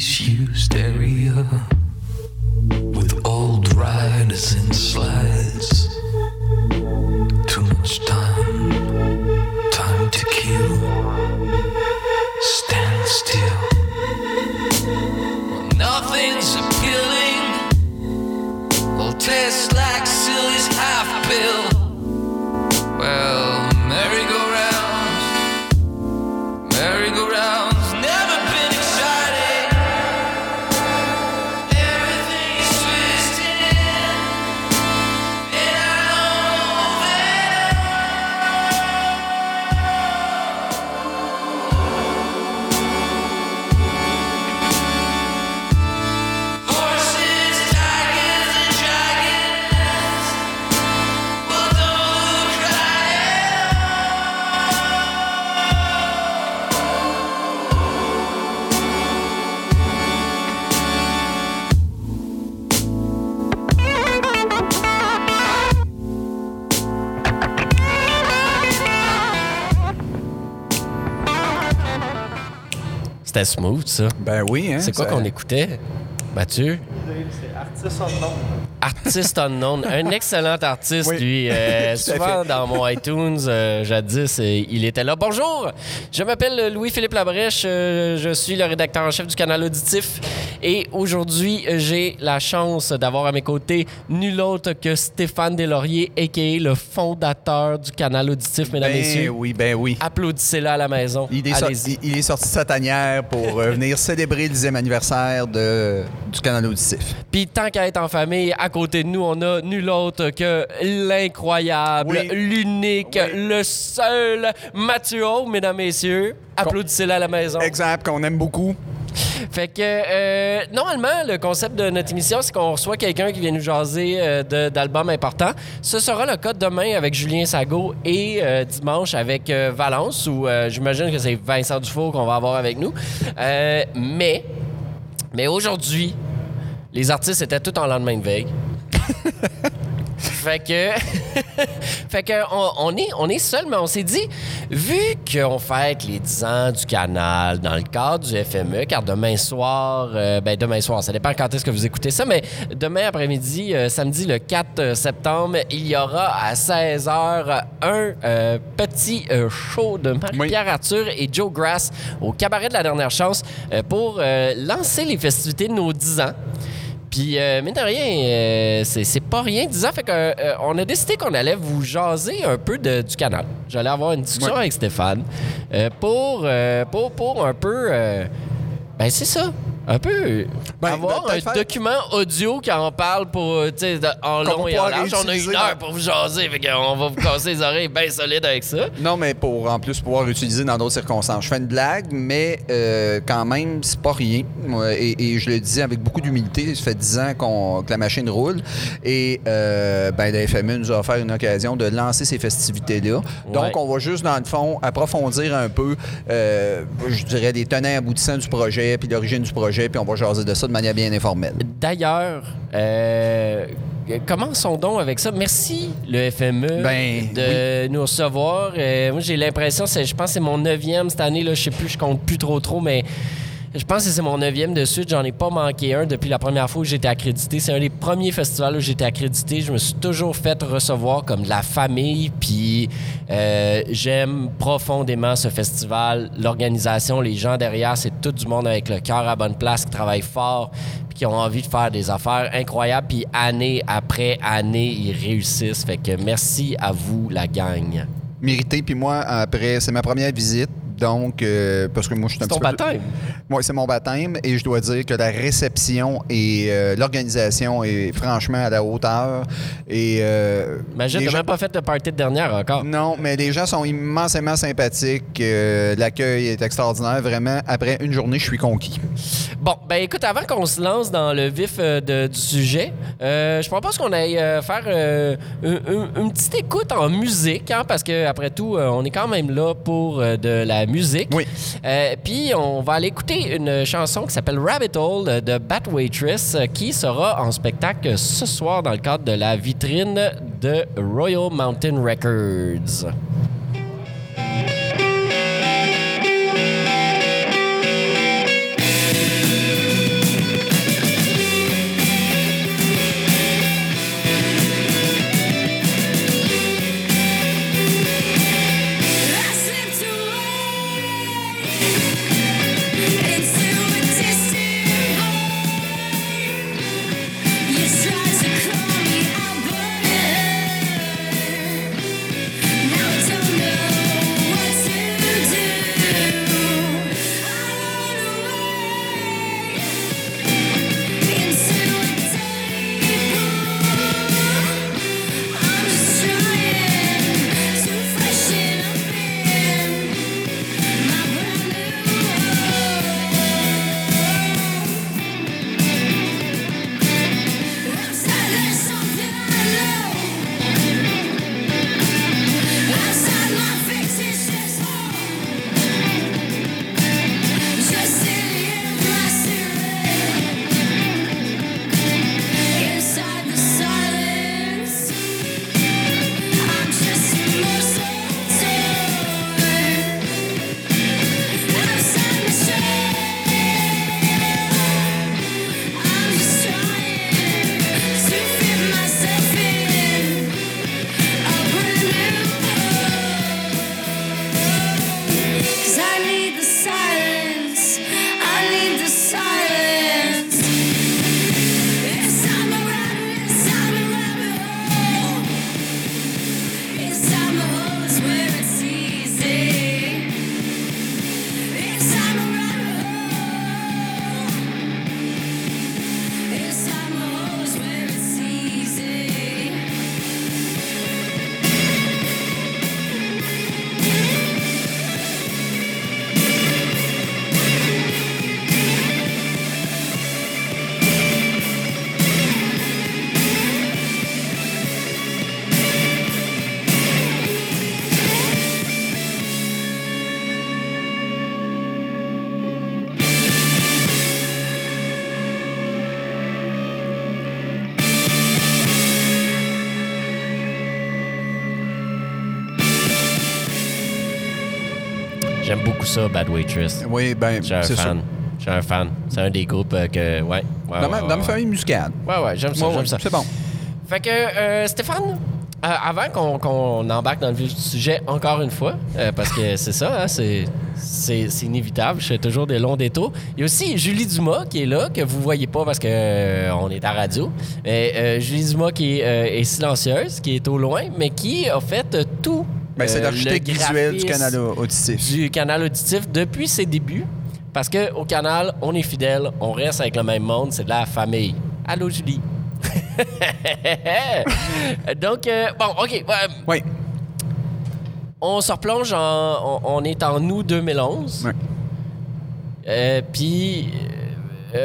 disused area with old riders and slides. C'était smooth, ça. Ben oui, hein. C'est quoi ça- qu'on écoutait, Mathieu? C'est Artist Unknown. Artiste unknown, un excellent artiste, Oui. lui. Euh, souvent dans mon iTunes, euh, jadis, euh, il était là. Bonjour, je m'appelle Louis-Philippe Labrèche, euh, je suis le rédacteur en chef du canal Auditif et aujourd'hui, j'ai la chance d'avoir à mes côtés nul autre que Stéphane Deslauriers, a.k.a. le fondateur du canal Auditif, mesdames et Ben messieurs. oui, ben oui. Applaudissez-le à la maison. Il est, sorti, il- est de sa tanière pour euh, venir célébrer le dixième anniversaire de, du canal auditif. Puis tant qu'à être en famille, à côté de nous, on a nul autre que l'incroyable, Oui. l'unique, Oui. le seul Mathieu mesdames, messieurs. Applaudissez-le à la maison. Exact, qu'on aime beaucoup. Fait que, euh, normalement, le concept de notre émission, c'est qu'on reçoit quelqu'un qui vient nous jaser euh, d'albums importants. Ce sera le cas demain avec Julien Sago et euh, dimanche avec euh, Valence, où j'imagine que c'est Vincent Dufour qu'on va avoir avec nous. Mais, mais aujourd'hui, les artistes étaient tous en lendemain de veille. Fait que, fait que on, on est, on est seul, mais on s'est dit, vu qu'on fête les 10 ans du canal dans le cadre du FME, car demain soir, euh, ben demain soir, ça dépend quand est-ce que vous écoutez ça, mais demain après-midi, euh, samedi le 4 septembre, il y aura à 16h un euh, petit euh, show de Marie-Pierre Arthur et Joe Grass au cabaret de la dernière chance euh, pour euh, lancer les festivités de nos 10 ans. Puis, euh, mine de rien, euh, c'est pas rien. Disant, fait que, euh, on a décidé qu'on allait vous jaser un peu de- du canal. J'allais avoir une discussion Ouais. avec Stéphane euh, pour, euh, pour, pour un peu. euh, ben, c'est ça. Un peu. Ben, avoir ben, un peut-être faire- document audio qui en parle pour, euh, tu sais, de- en long et en large. On a une heure pour vous jaser. Fait qu'on va vous casser les oreilles bien solides avec ça. Non, mais pour en plus pouvoir utiliser dans d'autres circonstances. Je fais une blague, mais euh, quand même, c'est pas rien. Et, et je le dis avec beaucoup d'humilité. Ça fait 10 ans qu'on- que la machine roule. Et euh, ben, la FME nous a offert une occasion de lancer ces festivités-là. Donc, on va juste, dans le fond, approfondir un peu, euh, je dirais, les tenants aboutissants du projet, puis l'origine du projet, puis on va jaser de ça de manière bien informelle. D'ailleurs, euh, commençons donc avec ça. Merci, le FME, Ben, de nous recevoir. Euh, moi, j'ai l'impression, je pense que c'est mon neuvième cette année. Là, je sais plus, je compte plus trop trop, mais je pense que c'est mon neuvième de suite. J'en ai pas manqué un depuis la première fois où j'étais accrédité. C'est un des premiers festivals où j'étais accrédité. Je me suis toujours fait recevoir comme de la famille. Puis euh, j'aime profondément ce festival, l'organisation, les gens derrière. C'est tout du monde avec le cœur à bonne place, qui travaille fort, qui ont envie de faire des affaires incroyables. Puis année après année, ils réussissent. Fait que merci à vous, la gang. Mérité, puis moi, après, c'est ma première visite. Donc, euh, parce que moi, je suis un C'est ton petit peu- baptême. Oui, c'est mon baptême et je dois dire que la réception et euh, l'organisation est franchement à la hauteur. Et, euh, Imagine, t'as gens- même pas fait le party de dernière encore. Non, mais les gens sont immensément sympathiques. euh, L'accueil est extraordinaire. Vraiment, après une journée, je suis conquis. Bon, ben écoute, avant qu'on se lance dans le vif de- du sujet, je propose qu'on aille faire une, petite écoute en musique, hein, parce que après tout, on est quand même là pour de la musique. Oui. Euh, Puis on va aller écouter une chanson qui s'appelle Rabbit Hole de Bat Waitress, euh, qui sera en spectacle ce soir dans le cadre de la vitrine de Royal Mountain Records. J'aime beaucoup ça, Bad Waitress. Oui, ben, c'est ça. fan. Je suis un fan. C'est un des groupes euh, que. Ouais. ouais Dans, ma, ouais, dans ouais. famille musicale. Ouais, ouais, j'aime ça. J'aime ça. c'est bon. Fait que, euh, Stéphane, euh, avant qu'on qu'on embarque dans le vif du sujet encore une fois, euh, parce que c'est ça, hein, c'est inévitable, je fais toujours des longs détours. Il y a aussi Julie Dumas qui est là, que vous voyez pas parce euh, on est à radio. Mais Julie Dumas qui est, est silencieuse, qui est au loin, mais qui a fait tout. Ben, c'est euh, l'architecte le visuel du canal auditif. du canal auditif depuis ses débuts. Parce que au canal, on est fidèle, on reste avec le même monde, c'est de la famille. Allô, Julie. Donc, euh, bon, OK. ouais, Oui. on se replonge en. On, on est en août 2011. Ouais. Euh, Puis,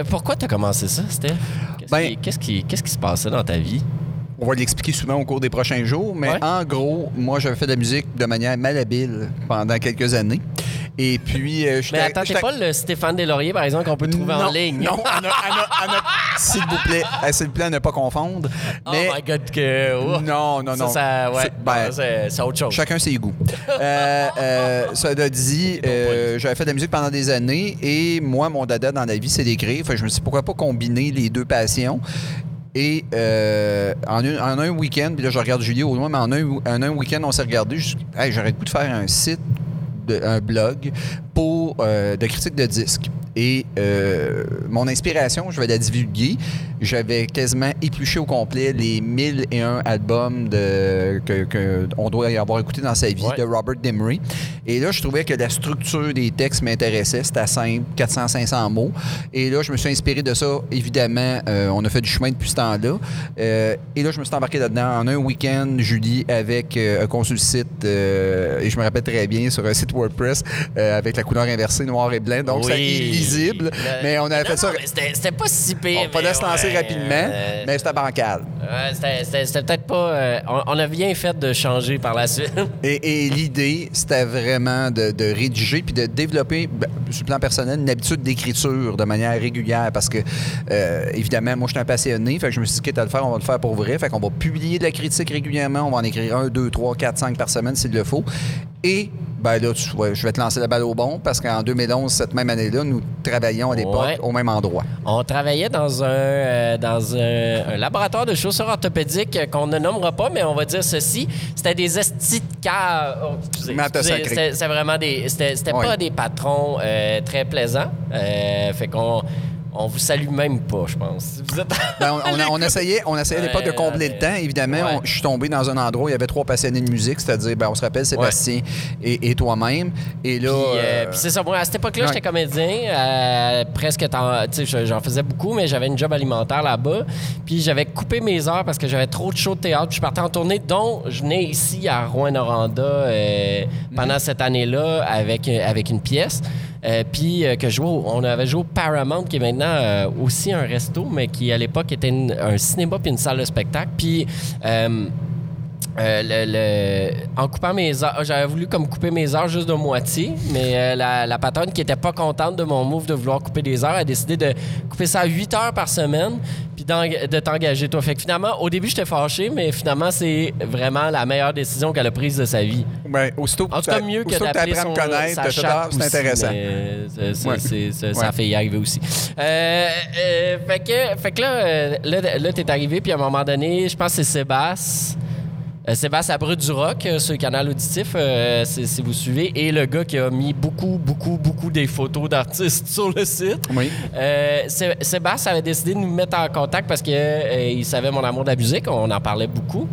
pourquoi tu as commencé ça, Steph? Qu'est-ce Ben- qui, qui se passait dans ta vie? On va l'expliquer souvent au cours des prochains jours, mais Ouais. en gros, moi, j'avais fait de la musique de manière malhabile pendant quelques années. Et puis, euh, j'étais- Mais attends, t'es pas le Stéphane Deslauriers, par exemple, qu'on peut trouver en Non, ligne? Non, s'il vous plaît, euh, s'il vous plaît, à ne pas confondre. Oh my God, que... oh. non, non, non. Ça, ça, ouais, C'est- ben, autre chose. Chacun ses goûts. euh, euh, cela dit, j'avais fait de la musique pendant des années et moi, mon dada dans la vie, c'est d'écrire. Que je me suis dit, pourquoi pas combiner les deux passions? Et euh, en, un, en un week-end, puis là, je regarde Julie au loin, mais en un, en un week-end, on s'est regardé. Hey, j'aurais le goût de faire un site, un blog pour euh, de critique de disques. Et euh, mon inspiration, je vais la divulguer. J'avais quasiment épluché au complet les 1001 albums de, que, que on doit avoir écouté dans sa vie Ouais. de Robert Dimery. Et là, je trouvais que la structure des textes m'intéressait. C'était simple, 400-500 mots. Et là, je me suis inspiré de ça. Évidemment, euh, on a fait du chemin depuis ce temps-là. Euh, et là, je me suis embarqué là-dedans en un week-end, Julie, avec un consul site, et je me rappelle très bien, sur un site WordPress, avec la couleur inversée, noir et blanc. Donc, c'est illisible. Le- Mais on avait Non, fait ça. C'était pas si pire. On fallait mais se lancer ouais, rapidement, euh, mais c'était bancal. ouais, c'était- peut-être pas. euh, on, on a bien fait de changer par la suite. Et, et l'idée, c'était vraiment de, de rédiger puis de développer, ben, sur le plan personnel, une habitude d'écriture de manière régulière parce que, euh, évidemment, moi, je suis un passionné. Fait que je me suis dit, quitte à le faire, on va le faire pour vrai. Fait qu'on va publier de la critique régulièrement. On va en écrire un, deux, trois, quatre, cinq par semaine s'il le faut. Et, ben là, tu je vais te lancer la balle au bon parce qu'en 2011, cette même année-là, nous travaillions à l'époque Ouais. au même endroit. On travaillait dans un, euh, dans un, un laboratoire de chaussures orthopédiques qu'on ne nommera pas, mais on va dire ceci. C'était des estis de. Oh. C'était vraiment des. C'était c'était Ouais. pas des patrons euh, très plaisants. Euh, fait qu'on. On vous salue même pas, je pense. Vous êtes. Ben, on, on a- on essayait, on essayait à l'époque de combler ouais. le temps. Évidemment, Ouais. je suis tombé dans un endroit où il y avait trois passionnés de musique, c'est-à-dire, ben, on se rappelle, Sébastien et, et toi-même. Et là. Puis, euh, euh, puis c'est ça. Moi, à cette époque-là, j'étais comédien. euh, presque j'en faisais beaucoup, mais j'avais une job alimentaire là-bas. Puis j'avais coupé mes heures parce que j'avais trop de shows de théâtre. Puis je partais en tournée, dont je venais ici à Rouen-Noranda euh, pendant cette année-là avec, avec une pièce. Euh, puis euh, que jouais on avait joué au Paramount, qui est maintenant euh, aussi un resto, mais qui à l'époque était un cinéma puis une salle de spectacle. Puis. en coupant mes heures, j'avais voulu comme couper mes heures juste de moitié, mais la, la patronne qui était pas contente de mon move de vouloir couper des heures a décidé de couper ça à 8 heures par semaine, puis de t'engager toi. Fait que finalement, au début, j'étais fâché, mais finalement, c'est vraiment la meilleure décision qu'elle a prise de sa vie. ben, aussitôt En tout cas, mieux que d'appeler son me connaître, sa chatte c'est intéressant. mais, euh, c'est- Ouais. c'est- Ouais. ça a fait y arriver aussi. Euh, euh, fait, que, fait que là, euh, là, là t'es arrivé, puis à un moment donné, je pense que c'est Sébastien. Euh, Sébastien Abreu du Rock euh, sur le canal auditif, euh, si vous suivez, et le gars qui a mis beaucoup, beaucoup, beaucoup des photos d'artistes sur le site. Oui. Sé- Sébastien avait décidé de nous mettre en contact parce qu'il savait mon amour de la musique, on en parlait beaucoup.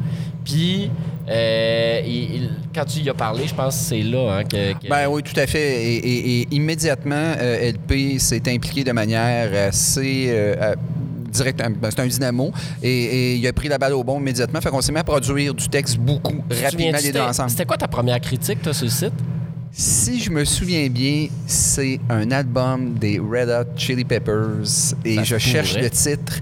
Puis, euh, il- il- quand tu y as parlé, je pense que c'est là hein, que, que- Ben oui, tout à fait. Et, et- et immédiatement, euh, LP s'est impliqué de manière assez euh, euh, directe. Ben, C'est un dynamo. Et, et il a pris la balle au bon immédiatement. Fait qu'on s'est mis à produire du texte beaucoup, rapidement, les deux c'était- ensemble. C'était quoi ta première critique, toi, sur le site? Si je me souviens bien, c'est un album des Red Hot Chili Peppers. Et Ça je cherche le titre.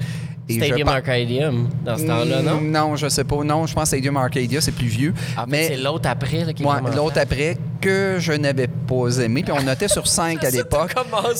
Stadium pense- Arcadium, dans ce temps-là, non? Mm, Non, je sais pas. Non, je pense que Stadium Arcadia, c'est plus vieux. Fait, mais c'est l'autre après là, qui est Ouais, l'autre après, que je n'avais pas aimé. Puis on notait sur 5 à l'époque.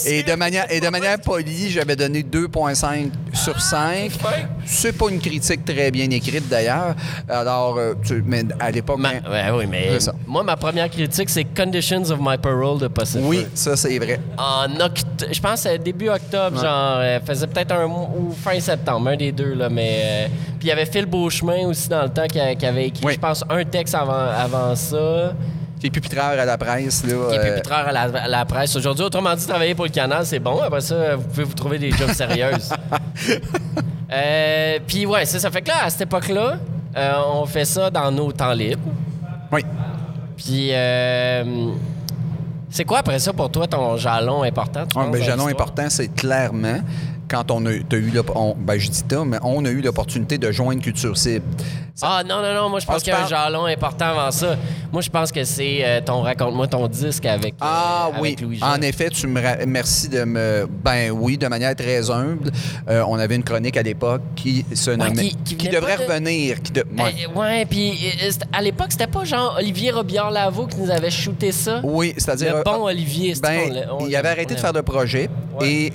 Et de manière, et de manière polie, j'avais donné 2,5 sur 5. fin. C'est pas une critique très bien écrite d'ailleurs. Alors, euh, tu- mais à l'époque. Ma- ben, ouais, oui, mais moi, ma première critique, c'est Conditions of My Parole de Pacific. oui, ça c'est vrai. En octobre, je pense que c'est début octobre, genre, euh, faisait peut-être un mois ou fin septembre, un des deux, là, mais... euh, puis il y avait Phil Beauchemin aussi dans le temps qui, a- qui avait écrit, Oui. je pense, un texte avant, avant ça, Qui est pupitreur à la presse. Là, qui est euh, pupitreur à la, à la presse. Aujourd'hui, autrement dit, travailler pour le canal, c'est bon. Après ça, vous pouvez vous trouver des jobs sérieuses. Euh, puis ouais, c'est ça. Fait que là, à cette époque-là, euh, on fait ça dans nos temps libres. Oui. Puis, euh, c'est quoi après ça pour toi ton jalon important? Ah, ben, jalon important, c'est clairement quand on a, eu on- ben, je dis mais on a eu l'opportunité de joindre Culture Cible. Ah non, non, non, moi je pense se qu'il y a un jalon important avant ça. Moi je pense que c'est euh, ton Raconte-moi ton disque avec, euh, Ah avec oui, en effet, tu me ra- merci de me ben oui, de manière très humble. Euh, on avait une chronique à l'époque qui se nommait qui- qui qui, venait devrait de- revenir, qui de- ouais. Puis à l'époque, c'était pas genre Olivier Robillard-Lavaux qui nous avait shooté ça. Oui, c'est-à-dire Le bon euh, Olivier, c'était Ben, on il avait arrêté de faire de projet Ouais. et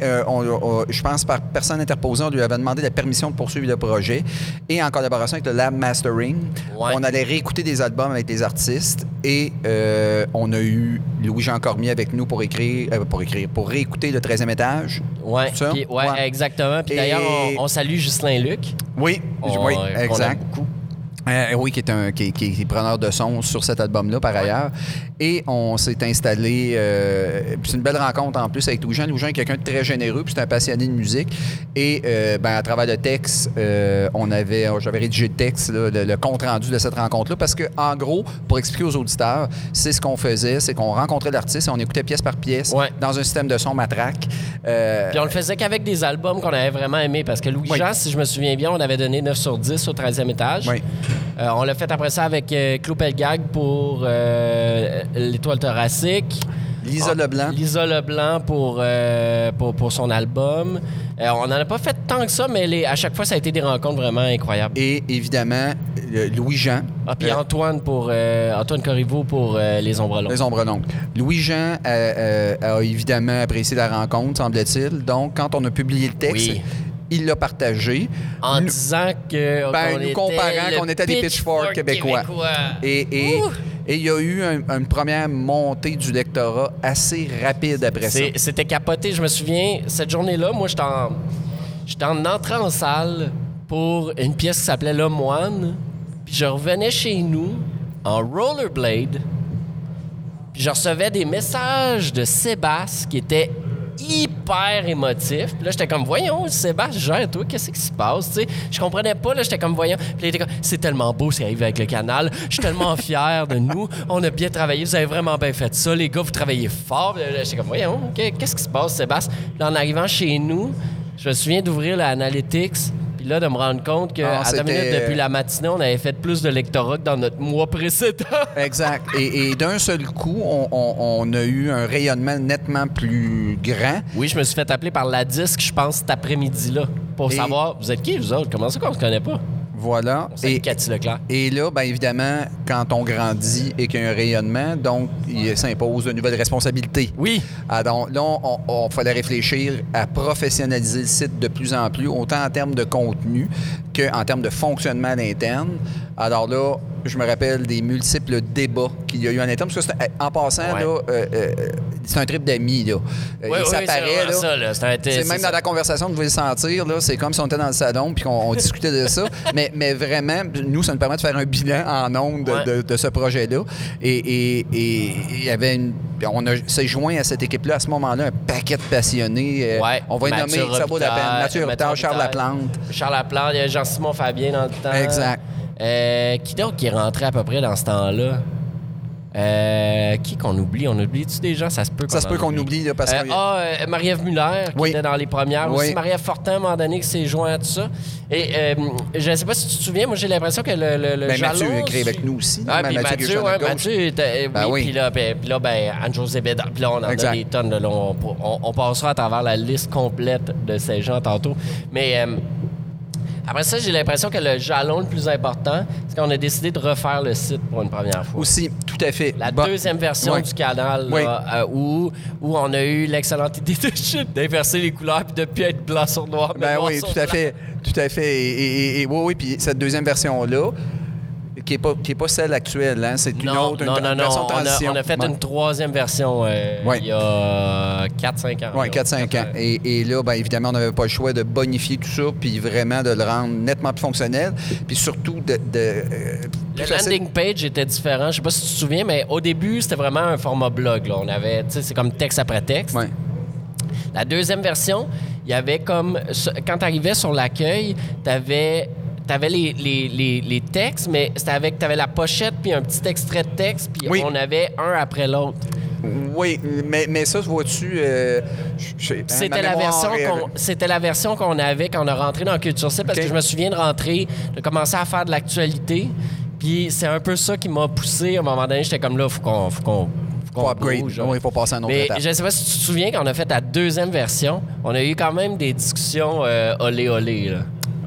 je pense par personne interposée, on lui avait demandé la permission de poursuivre le projet et en collaboration avec le Lab Mastering, Ouais. on allait réécouter des albums avec des artistes et euh, on a eu Louis-Jean Cormier avec nous pour écrire, euh, pour écrire, pour réécouter le 13e étage. Ouais, Ça? puis- ouais, Ouais. exactement. Puis Et- d'ailleurs, on, on salue Ghislain Luc. Oui, On- oui, qu'on aime exact. beaucoup. Euh, oui, qui est, un, qui, est- qui est preneur de son sur cet album-là, par ailleurs. Et on s'est installé. euh, c'est une belle rencontre en plus avec Louis-Jean. Louis-Jean est quelqu'un de très généreux, puis c'est un passionné de musique. Et euh, ben, à travers le texte, euh, on avait, j'avais rédigé le texte, là, le, le compte-rendu de cette rencontre-là, parce que en gros, pour expliquer aux auditeurs, c'est ce qu'on faisait, c'est qu'on rencontrait l'artiste et on écoutait pièce par pièce Ouais. dans un système de son matraque. Euh, Puis on le faisait qu'avec des albums qu'on avait vraiment aimés. Parce que Louis-Jean, si je me souviens bien, on avait donné 9 sur 10 au 13e étage. Oui. Euh, on l'a fait après ça avec euh, Pelgag pour euh, l'Étoile thoracique. Lisa Ah, Leblanc. Lisa Leblanc pour, euh, pour, pour son album. Euh, on n'en a pas fait tant que ça, mais les- à chaque fois, ça a été des rencontres vraiment incroyables. Et évidemment, Louis-Jean. Ah, puis Antoine pour Antoine Corriveau pour Les Ombres Longues. Les ombres longues. Louis-Jean a évidemment apprécié la rencontre, semble-t-il. Donc, quand on a publié le texte, Oui. Il l'a partagé. En Nous- disant que. Ben, nous était comparant qu'on était des Pitchfork québécois. Et et- il y a eu un- une première montée du lectorat assez rapide après ça. C'était capoté. Je me souviens, cette journée-là, moi, j'étais en, j'étais en entrant en salle pour une pièce qui s'appelait Le Moine. Puis je revenais chez nous en rollerblade. Puis je recevais des messages de Sébastien qui étaient hyper émotifs. Puis là, j'étais comme, voyons, Sébastien, gère, toi, qu'est-ce qui se passe? Tu sais, je comprenais pas. Là, j'étais comme, voyons. Puis là, c'est tellement beau ce qui arrive avec le canal. Je suis tellement fier de nous. On a bien travaillé. Vous avez vraiment bien fait ça. Les gars, vous travaillez fort. J'étais comme, voyons, qu'est- qu'est-ce qui se passe, Sébastien? Là, en arrivant chez nous, je me souviens d'ouvrir l'analytics. Puis là, de me rendre compte que Ah, à depuis la matinée, on avait fait plus de lectorat que dans notre mois précédent. Exact. Et, et d'un seul coup, on, on- on a eu un rayonnement nettement plus grand. Oui, je me suis fait appeler par la disque, je pense, cet après-midi-là, pour Et- savoir, vous êtes qui, vous autres? Comment ça qu'on se connaît pas? Voilà. On Et, Cathy Leclerc. et là, bien évidemment, quand on grandit et qu'il y a un rayonnement, donc il s'impose de nouvelles responsabilités. Oui. Ah, donc là, on, on- fallait réfléchir à professionnaliser le site de plus en plus, autant en termes de contenu qu'en termes de fonctionnement à l'interne. Alors là, je me rappelle des multiples débats qu'il y a eu en interne. Parce que en passant, Ouais. là, euh, euh, c'est un trip d'amis. Là. Euh, Oui, s'apparaît, là. ça. C'est même ça. dans la conversation, vous pouvez le sentir, là, c'est comme si on était dans le salon puis qu'on on discutait de ça. Mais, mais vraiment, nous, ça nous permet de faire un bilan en ondes de, Ouais. de- de ce projet-là. Et et- et il y avait une. On a- s'est joint à cette équipe-là à ce moment-là, un paquet de passionnés. Ouais. on va y nommer, ça vaut la peine. Mathieu Charles Laplante. Charles Laplante, il y a Jean-Simon Fabien dans le temps. Exact. Euh, qui d'autre qui est rentré à peu près dans ce temps-là? Euh, qui qu'on oublie? On oublie-tu des gens? Ça se peut qu'on Ça se peut qu'on oublie, là, parce Euh, que. ah, euh, Marie-Ève Muller, qui Oui. était dans les premières. Oui. Aussi, Marie-Ève Fortin, à un moment donné, qui s'est joint à tout ça. Et euh, je ne sais pas si tu te souviens, moi, j'ai l'impression que le, le, le Ben, jalon... Mathieu écrit avec nous aussi. Ah, là, puis Mathieu Mathieu, ouais, était... Ben oui, oui. puis là, ben, puis là, ben, Anne-Josée Bédard. Puis là, on en Exact. a des tonnes. là, on, on- on passera à travers la liste complète de ces gens tantôt. Mais... Après ça, j'ai l'impression que le jalon le plus important, c'est qu'on a décidé de refaire le site pour une première fois. Aussi, tout à fait. La Bon. deuxième version du canal, Oui. là, euh, où, où on a eu l'excellente idée de d'inverser les couleurs puis de plus être blanc sur noir. mais Ben oui, tout à blanc. fait. Tout à fait. Et, et- et- oui, oui, puis cette deuxième version-là, qui n'est pas, pas celle actuelle, hein, c'est une Non, autre, une, non, non, version non. de On a, transition. on a fait une troisième version euh, Ouais. il y a 4-5 ans. Oui, là. 4-5 ans. Et, et là, bien évidemment, on n'avait pas le choix de bonifier tout ça, puis vraiment de le rendre nettement plus fonctionnel, puis surtout de. de euh, Le landing page était différent. Je sais pas si tu te souviens, mais au début, c'était vraiment un format blog. Là. On avait, tu sais, c'est comme texte après texte. Ouais. La deuxième version, il y avait comme. Quand tu arrivais sur l'accueil, tu avais. T'avais les, les, les, les textes, mais c'était avec. T'avais la pochette puis un petit extrait de texte, puis Oui. on avait un après l'autre. Oui, mais, mais ça, vois-tu. euh, C'était la, version est- qu'on, c'était la version qu'on avait quand on a rentré dans Culture Cible, parce que je me souviens de rentrer, de commencer à faire de l'actualité. Puis c'est un peu ça qui m'a poussé. À un moment donné, j'étais comme là, faut qu'on. Faut qu'on faut upgrade. bouge, Oui, il faut passer à un autre Mais étape. je sais pas si tu te souviens, quand on a fait la deuxième version, on a eu quand même des discussions euh, olé olé. Là.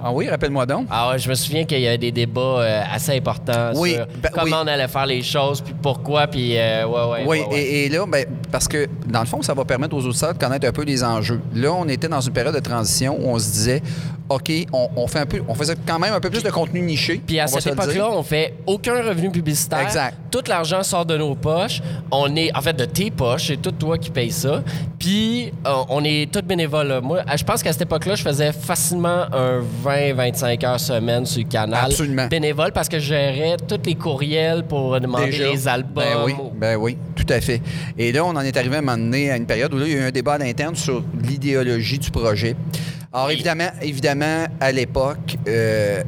Ah oui, rappelle-moi donc. Ah ouais, je me souviens qu'il y avait des débats euh, assez importants Oui, sur ben comment oui. on allait faire les choses, puis pourquoi, puis euh, ouais, ouais. Oui, ouais. Et, et là, ben, parce que dans le fond, ça va permettre aux auditeurs de connaître un peu les enjeux. Là, on était dans une période de transition où on se disait, OK, on, on fait un peu, on faisait quand même un peu plus de contenu niché. Puis à cette époque-là, on fait aucun revenu publicitaire. Exact. Tout l'argent sort de nos poches. On est, en fait, de tes poches. C'est tout toi qui paye ça. Puis euh, on est tous bénévoles. Moi, je pense qu'à cette époque-là, je faisais facilement un 20-25 heures semaine sur le canal. Absolument. Bénévole parce que je gérais tous les courriels pour demander Déjà. les albums. Ben oui, ben oui, tout à fait. Et là, on en est arrivé à un moment donné à une période où là, il y a eu un débat à l'interne sur l'idéologie du projet. Alors, Oui. évidemment, évidemment, à l'époque, euh, euh,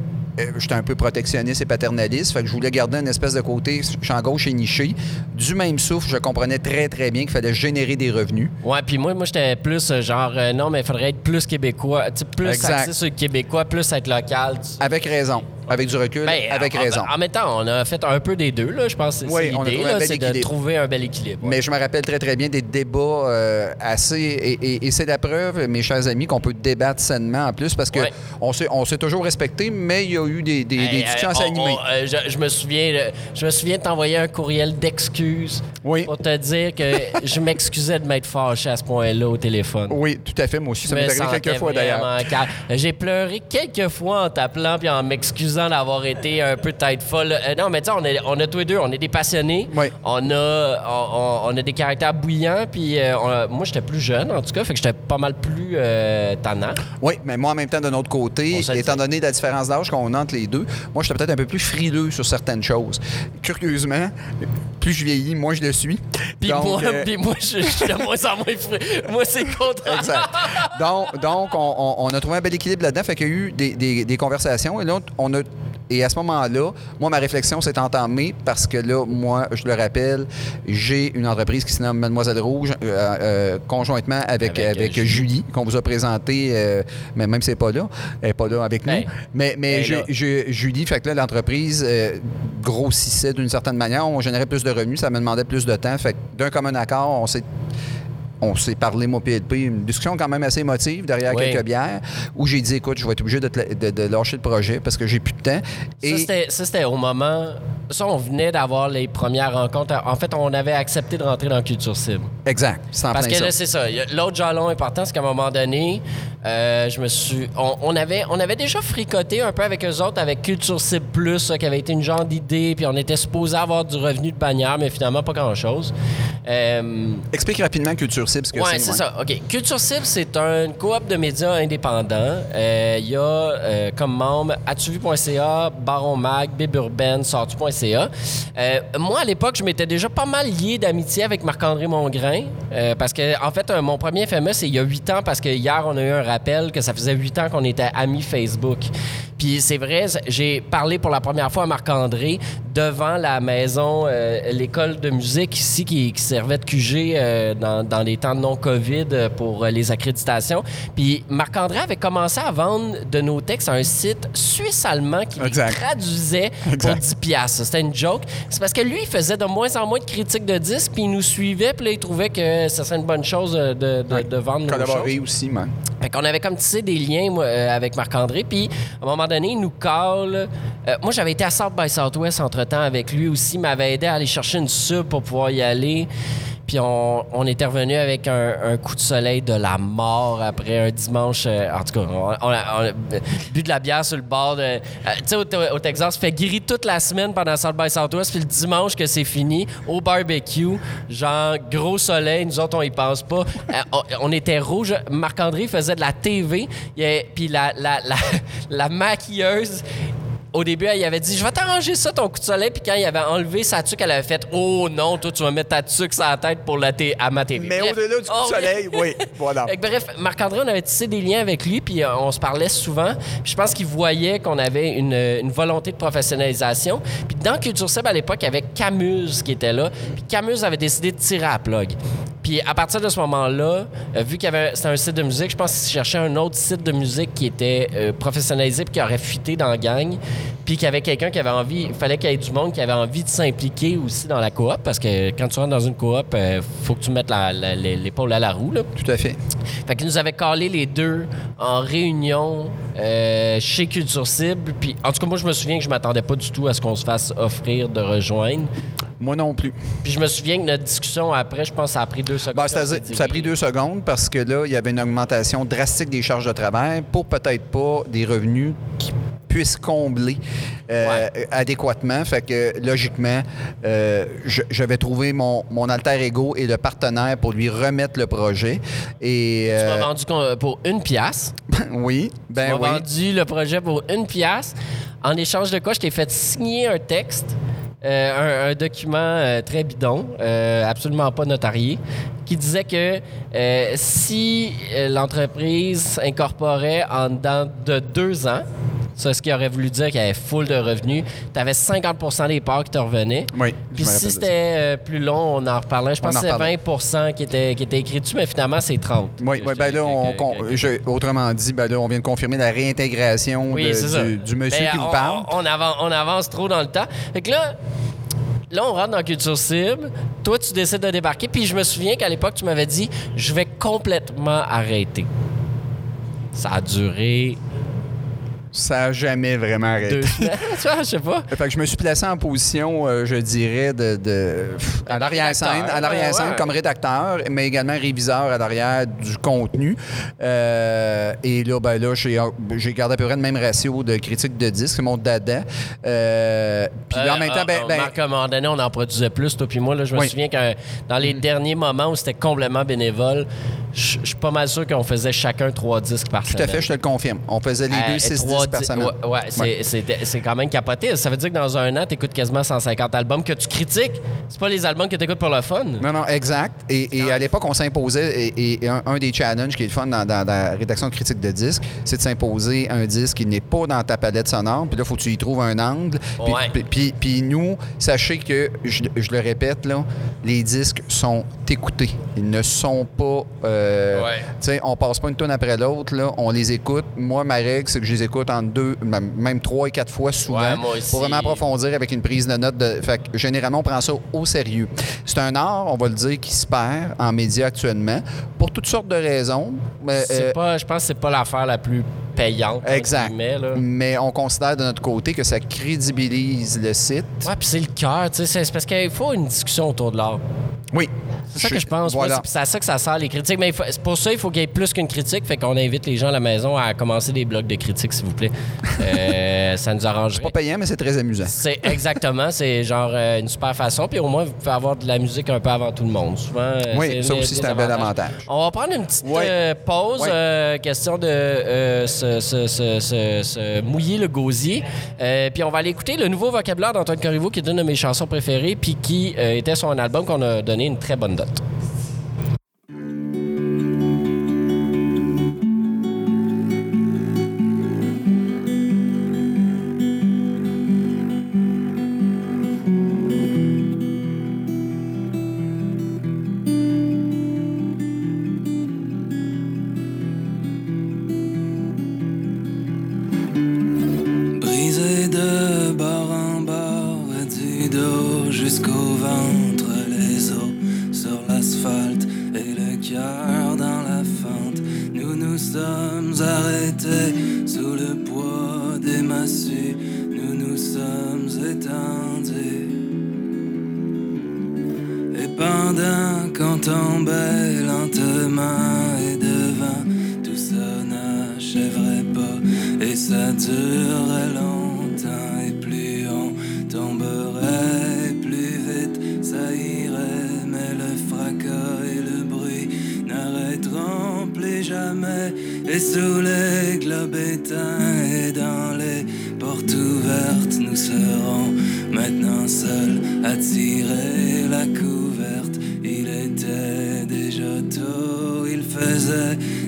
j'étais un peu protectionniste et paternaliste, fait que je voulais garder une espèce de côté champ gauche et niché. Du même souffle, je comprenais très, très bien qu'il fallait générer des revenus. Ouais, puis moi, moi j'étais plus euh, genre, euh, non, mais il faudrait être plus québécois. Plus Exact. axé sur le québécois, plus être local. tu- Avec raison. Avec du recul, Ben, avec en, raison. En, même temps, on a fait un peu des deux, là. Je pense que c'est Oui, c'est on a l'idée, c'est de trouver un bel équilibre. ouais. Mais je me rappelle très, très bien des débats euh, assez. Et, et- et c'est la preuve, mes chers amis, qu'on peut débattre sainement en plus parce que Ouais. on s'est on toujours respecté, mais il y a eu des, des, discussions euh, animées. on- euh, je, je me souviens, je me souviens de t'envoyer un courriel d'excuses Oui. pour te dire que je m'excusais de m'être fâché à ce point-là au téléphone. Oui, tout à fait. Moi aussi, ça m'est me arrivé quelques fois d'ailleurs. J'ai pleuré quelques fois en t'appelant puis en m'excusant d'avoir été un peu tête folle. Euh, non, mais tu sais, on, est- on a tous les deux, on est des passionnés. Oui. On a, on, a des caractères bouillants. Puis euh, on moi, j'étais plus jeune, en tout cas, fait que j'étais pas mal plus euh, tannant. Oui, mais moi, en même temps, de notre côté, étant donné la différence d'âge qu'on a entre les deux, moi, j'étais peut-être un peu plus frileux sur certaines choses. Curieusement, plus je vieillis, moins je le suis. Puis Donc, moi, puis moi, je suis de moins en moins frais. Moi, c'est contraire. Exact. Donc, donc on, on- on a trouvé un bel équilibre là-dedans. Fait qu'il y a eu des, des- des conversations. Et là, on a. Et à ce moment-là, moi, ma réflexion s'est entamée parce que là, moi, je le rappelle, j'ai une entreprise qui se nomme Mademoiselle Rouge, euh, euh, conjointement avec, Avec, euh, avec, Julie. Julie, qu'on vous a présenté, euh, mais même si elle n'est pas là, elle n'est pas là avec nous. Hey. Mais, mais Julie, fait que là, l'entreprise grossissait d'une certaine manière. On générait plus de revenus, ça me demandait plus de temps. Fait que d'un commun accord, on s'est on s'est parlé, moi, PLP, une discussion quand même assez émotive derrière Oui. quelques bières, où j'ai dit, écoute, je vais être obligé de, te de- de lâcher le projet parce que j'ai plus de temps. Ça, c'était- ça, c'était au moment. Ça, on venait d'avoir les premières rencontres. En fait, on avait accepté de rentrer dans Culture Cible. exact, Parce que là, c'est ça. L'autre jalon important, c'est qu'à un moment donné, euh, je me suis. On, on avait, on avait déjà fricoté un peu avec eux autres, avec Culture Cible Plus, ça, qui avait été une genre d'idée, puis on était supposé avoir du revenu de bannière, mais finalement, pas grand-chose. Euh, Explique rapidement Culture Cible ce que Ouais, c'est. c'est ouais. ça. OK. Culture Cible, c'est une coop de médias indépendants. Euh, Il y a euh, comme membre atuvu.ca, Baron Mag, Bib Urbaine, Sortu.ca. Euh, moi, à l'époque, je m'étais déjà pas mal lié d'amitié avec Marc-André Mongrain. euh, parce que, en fait, euh, mon premier FME, c'est il y a huit ans, parce que hier, on a eu un rappel que ça faisait huit ans qu'on était amis Facebook. Puis c'est vrai, j'ai parlé pour la première fois à Marc-André devant la maison, euh, l'école de musique ici qui, qui servait de QG euh, dans, dans les temps de non-COVID euh, pour les accréditations. Puis Marc-André avait commencé à vendre de nos textes à un site suisse-allemand qui les Exact. traduisait pour Exact. 10 piastres. C'était une joke. C'est parce que lui, il faisait de moins en moins de critiques de disques, puis il nous suivait, puis là, il trouvait que ça serait une bonne chose de, de, Ouais. de vendre nos choses. Aussi, man. Fait qu'on avait comme tissé des liens moi, euh, avec Marc-André. Puis, à un moment donné, il nous call. Euh, moi, j'avais été à South by Southwest entre-temps avec lui aussi. Il m'avait aidé à aller chercher une sub pour pouvoir y aller. Puis on, on était revenu avec un, coup de soleil de la mort après un dimanche. euh, en tout cas, on, a, bu de la bière sur le bord. de- euh, tu sais, au, au Texas, fait guérir toute la semaine pendant South by Southwest. Puis le dimanche que c'est fini, au barbecue, genre gros soleil, nous autres, on y pense pas. Euh, on, était rouge. Marc-André faisait de la TV. Puis la, la, la maquilleuse au début, elle avait dit Je vais t'arranger ça, ton coup de soleil. Puis quand il avait enlevé sa tuque, elle avait fait Oh non, toi, tu vas mettre ta tuque sur la tête pour la t- à ma TV. Mais au-delà du coup Oh, de soleil, oui, voilà. Bref, Marc-André, on avait tissé des liens avec lui, puis euh, on se parlait souvent. Puis je pense qu'il voyait qu'on avait une, une volonté de professionnalisation. Puis dans Culture Seb, à l'époque, il y avait Camuse qui était là. Puis Camuse avait décidé de tirer à la plug. Puis à partir de ce moment-là, euh, vu qu'il y avait c'était un site de musique, je pense qu'il cherchait un autre site de musique qui était euh, professionnalisé puis qui aurait fuité dans la gang. Puis qu'il y avait quelqu'un qui avait envie, il fallait qu'il y ait du monde qui avait envie de s'impliquer aussi dans la coop parce que quand tu rentres dans une coop, il faut que tu mettes l'épaule à la roue. Là. Tout à fait. Fait qu'ils nous avaient calé les deux en réunion euh, chez Culture Cible. Puis, en tout cas, moi, je me souviens que je m'attendais pas du tout à ce qu'on se fasse offrir de rejoindre. Moi non plus. Puis, je me souviens que notre discussion après, je pense que ça a pris deux secondes. Dit ça a pris deux secondes parce que là, il y avait une augmentation drastique des charges de travail pour peut-être pas des revenus qui puissent combler euh, adéquatement. Fait que, logiquement, euh, je, je vais trouver mon, mon alter ego et le partenaire pour lui remettre le projet. Et Tu m'as euh, vendu pour une pièce. oui, Tu ben m'as oui. vendu le projet pour une pièce. En échange de quoi, je t'ai fait signer un texte, euh, un, document euh, très bidon, euh, absolument pas notarié, qui disait que si l'entreprise incorporait en dedans de deux ans, ça, ce qui aurait voulu dire qu'il y avait full de revenus, tu avais 50% des parts qui te revenaient. Oui, Puis si c'était euh, plus long, on en reparlait. Je pense en que c'était reparlait. 20 qui était, qui était écrit dessus, mais finalement, c'est 30. Oui, oui, ben là, on, que- je- autrement dit, ben là, on vient de confirmer la réintégration Oui, de- du, du monsieur Mais qui on, vous parle. On, avance, on avance trop dans le temps. Fait que là, là, on rentre dans Culture Cible. Toi, tu décides de débarquer. Puis je me souviens qu'à l'époque, tu m'avais dit je vais complètement arrêter. Ça a duré Ça n'a jamais vraiment arrêté. deux semaines. tu vois, je sais pas. Fait que je me suis placé en position, euh, je dirais, de, de- à l'arrière-scène, Rédacteur, à l'arrière-scène ouais, ouais. comme rédacteur, mais également réviseur à l'arrière du contenu. Euh, et là, ben là, j'ai j'ai gardé à peu près le même ratio de critique de disques, c'est mon dada. Euh, Puis en même temps, ah, ben, ah, ben, Marc, à un moment donné, on en produisait plus, toi puis moi. Là, je me Oui. Mm. souviens que dans les derniers moments où c'était complètement bénévole, je suis pas mal sûr qu'on faisait chacun trois disques par tout semaine. à fait, je te le confirme. On faisait les Euh, deux, six trois disques par semaine. Ouais, ouais, c'est- Ouais. c'était- c'est quand même capoté. Ça veut dire que dans un an, tu écoutes quasiment 150 albums que tu critiques. C'est pas les albums que tu écoutes pour le fun. Non, non, exact. Et, et à l'époque, on s'imposait, et, et un, un des challenges qui est le fun dans, dans- dans la rédaction de critique de disques, c'est de s'imposer un disque qui n'est pas dans ta palette sonore. Puis là, il faut que tu y trouves un angle. Puis- puis- puis nous, sachez que, je, je le répète, là, les disques sont écoutés. Ils ne sont pas... euh, Ouais. Tu sais, on passe pas une tonne après l'autre, là. On les écoute. Moi, ma règle, c'est que je les écoute en deux, même même trois et quatre fois souvent. Ouais, moi aussi. Pour vraiment approfondir avec une prise de notes. De... Fait que généralement, on prend ça au sérieux. C'est un art, on va le dire, qui se perd en médias actuellement pour toutes sortes de raisons. Mais, C'est euh, pas, je pense que c'est pas l'affaire la plus payante. Exact. là. mais on considère de notre côté que ça crédibilise le site. Ouais, puis c'est le cœur, C'est parce qu'il faut une discussion autour de l'art. Oui. C'est ça que je pense. Voilà. C'est c'est à ça que ça sert les critiques. Mais faut- c'est pour ça, il faut qu'il y ait plus qu'une critique. Fait qu'on invite les gens à la maison à commencer des blogs de critiques, s'il vous plaît. Euh, ça nous arrange. Pas payant, mais c'est très amusant. C'est exactement, c'est genre euh, une super façon. Puis au moins, vous pouvez avoir de la musique un peu avant tout le monde. Souvent, euh, Oui, ça aussi, c'est un bel avantage. On va prendre une petite euh, pause, question de se, se- se- se- se mouiller le gosier. Puis on va aller écouter le nouveau vocabulaire d'Antoine Corriveau, qui est une de mes chansons préférées, puis qui était sur un album qu'on a donné une très bonne note.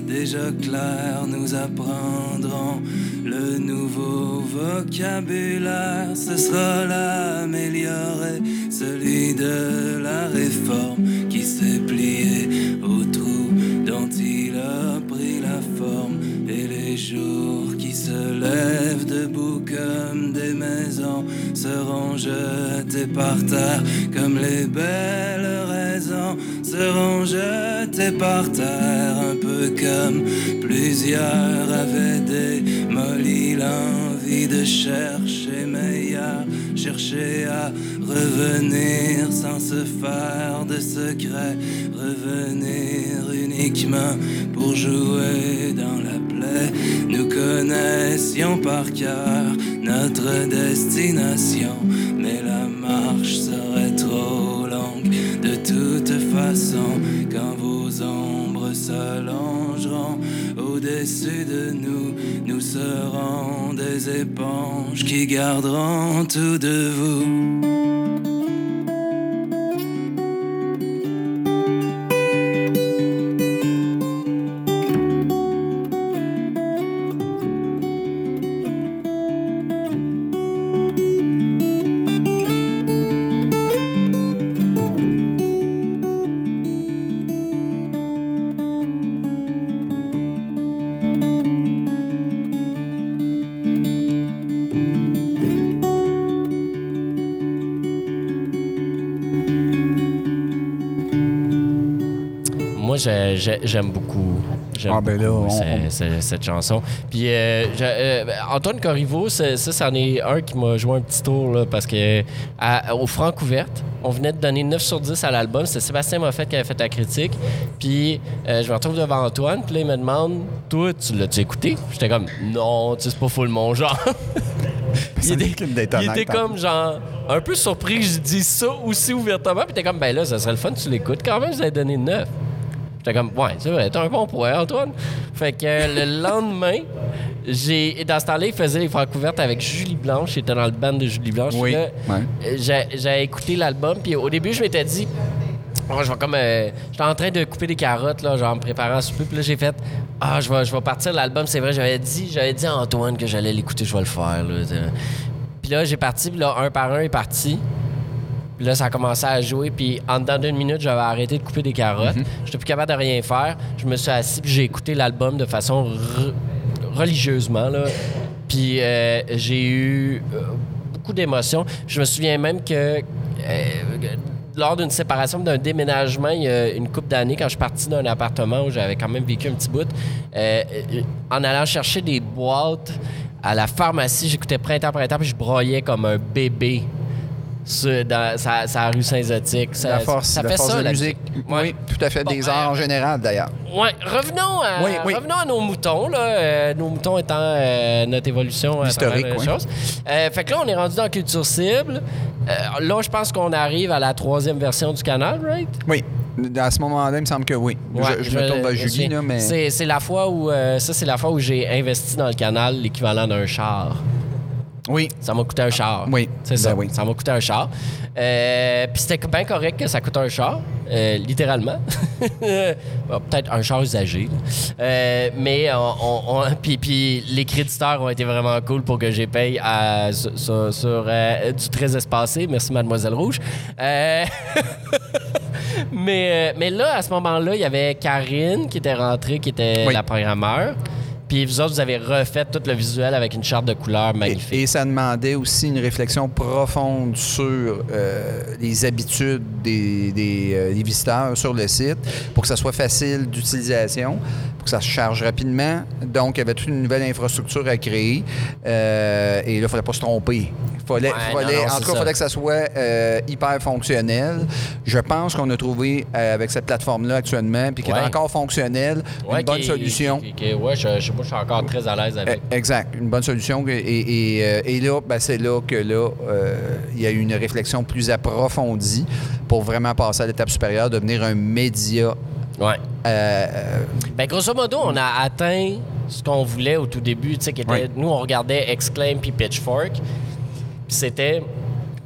Déjà clair, nous apprendrons le nouveau vocabulaire. Ce sera l'amélioré, celui de la réforme qui s'est plié au trou dont il a pris la forme. Et les jours qui se lèvent debout comme des maisons seront jetés par terre comme les belles raisons seront jetés par terre un peu comme plusieurs avaient démoli l'envie de chercher meilleur chercher à revenir sans se faire de secret revenir uniquement pour jouer dans la plaie. Nous connaissions par cœur notre destination mais la marche toute façon quand vos ombres s'allongeront au-dessus de nous nous serons des éponges qui garderont tout de vous j'aime beaucoup. J'aime Ah, ben beaucoup on- cette chanson. Puis euh, euh, Antoine Corriveau, ça, c'en est un qui m'a joué un petit tour là, parce que à- au Francouverte, on venait de donner 9 sur 10 à l'album. C'est Sébastien Moffett qui avait fait la critique. Puis euh, je me retrouve devant Antoine, puis là, il me demande Toi, tu l'as-tu écouté? J'étais comme Non, tu sais, c'est pas full mon genre. il était, il détonnante, était hein. comme genre un peu surpris que je dise ça aussi ouvertement. Puis t'es comme Ben là, ça serait le fun, tu l'écoutes quand même, vous avez donné 9. J'étais comme, ouais, c'est vrai, t'as un bon point, Antoine. Fait que euh, le lendemain, j'ai. Dans ce temps-là, il faisait les francs couvertes avec Julie Blanche. J'étais dans le band de Julie Blanche. Oui, ouais. j'ai- J'ai écouté l'album. Puis au début, je m'étais dit, Oh, je vais comme. euh, J'étais en train de couper des carottes, là, genre en me préparant à souper. Puis là, j'ai fait, ah, je vais, je vais partir l'album. C'est vrai, j'avais dit, j'avais dit à Antoine que j'allais l'écouter, je vais le faire. Là. Puis là, j'ai parti, puis là, un par un est parti. Puis là, ça a commencé à jouer. Puis en dedans d'une minute, j'avais arrêté de couper des carottes. J'étais plus capable de rien faire. Je me suis assis, puis j'ai écouté l'album de façon re- religieusement. Là. Puis euh, j'ai eu euh, beaucoup d'émotions. Je me souviens même que euh, lors d'une séparation, d'un déménagement, il y a une couple d'années, quand je suis parti d'un appartement où j'avais quand même vécu un petit bout, en allant chercher des boîtes à la pharmacie, j'écoutais Printemps, Printemps, puis je broyais comme un bébé sur, dans sa, sa rue Saint-Zotique. Ça, La force, ça la force ça, de la musique. Ouais. Oui, tout à fait. Bon, des euh, arts en général, d'ailleurs. Ouais, revenons à, Oui, oui. revenons à nos moutons, là. Euh, nos moutons étant euh, notre évolution travers Historique, oui. Euh, fait que là, on est rendu dans Culture Cible. Euh, là, je pense qu'on arrive à la troisième version du canal, right? Oui. À ce moment-là, il me semble que oui. Ouais, je, je me tourne vers Julie, là, mais. C'est, c'est la fois où euh, ça, c'est la fois où j'ai investi dans le canal l'équivalent d'un char. Oui. Ça m'a coûté un char. Oui, C'est ben ça. oui. Ça m'a coûté un char. Euh, Puis c'était bien correct que ça coûte un char, euh, littéralement. Bon, Peut-être un char usagé. Euh, mais on, on- puis, puis les créditeurs ont été vraiment cool pour que j'ai paye à- sur, du très espacé. Merci, Mademoiselle Rouge. Mais, mais là, à ce moment-là, il y avait Karine qui était rentrée, qui était Oui. la programmeur. Puis vous autres, vous avez refait tout le visuel avec une charte de couleurs Et, magnifique. et ça demandait aussi une réflexion profonde sur euh, les habitudes des, des, euh, des visiteurs sur le site pour que ça soit facile d'utilisation, pour que ça se charge rapidement. Donc, il y avait toute une nouvelle infrastructure à créer? Euh, et là, il ne fallait pas se tromper. Fallait, Ouais, fallait- non, non, en tout cas, il fallait que ça soit euh, hyper fonctionnel. Je pense qu'on a trouvé euh, avec cette plateforme-là actuellement, puis qui Ouais. est encore fonctionnelle, Ouais, une bonne qui- solution. ouais, je, je, moi, je suis encore très à l'aise avec. Eh, Exact, une bonne solution. Et, et, et là, ben, c'est là que là, il y a eu une réflexion plus approfondie pour vraiment passer à l'étape supérieure, devenir un média. Ouais. euh, euh, Ben, grosso modo, on a atteint ce qu'on voulait au tout début. Tu sais, qui était- Ouais. Nous, on regardait Exclaim puis Pitchfork. Puis c'était.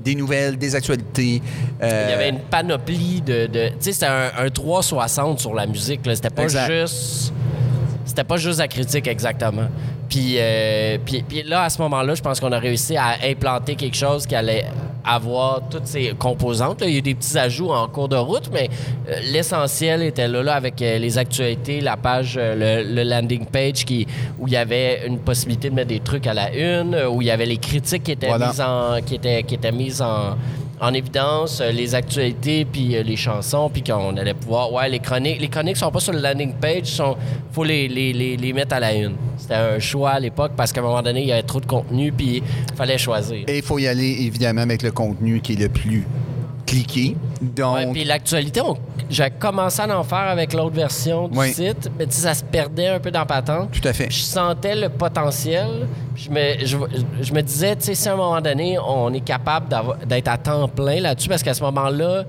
des nouvelles, des actualités. euh, Il y avait une panoplie de. de- tu sais, c'était un, un 360 sur la musique. C'était pas Exact. juste. C'était pas juste la critique exactement. Puis, euh, puis, puis là, à ce moment-là, je pense qu'on a réussi à implanter quelque chose qui allait avoir toutes ces composantes. là. Il y a eu des petits ajouts en cours de route, mais euh, l'essentiel était là, là avec euh, les actualités, la page, euh, le, le landing page qui, où il y avait une possibilité de mettre des trucs à la une, où il y avait les critiques qui étaient Voilà. mises en, qui étaient, qui étaient mises en, en évidence, euh, les actualités puis euh, les chansons, puis qu'on allait pouvoir. Ouais, les chroniques. Les chroniques sont pas sur le landing page, sont, faut les, les, les, les mettre à la une. C'était un choix à l'époque parce qu'à un moment donné, il y avait trop de contenu, puis fallait choisir. Et il faut y aller, évidemment, avec le contenu qui est le plus cliqué. Donc, Ouais, puis l'actualité, on- j'ai commencé à en faire avec l'autre version du Oui. site, mais ça se perdait un peu dans patente. tout à fait. Je sentais le potentiel. Je me, je, je me disais, tu sais, si à un moment donné, on est capable d'être à temps plein là-dessus, parce qu'à ce moment-là,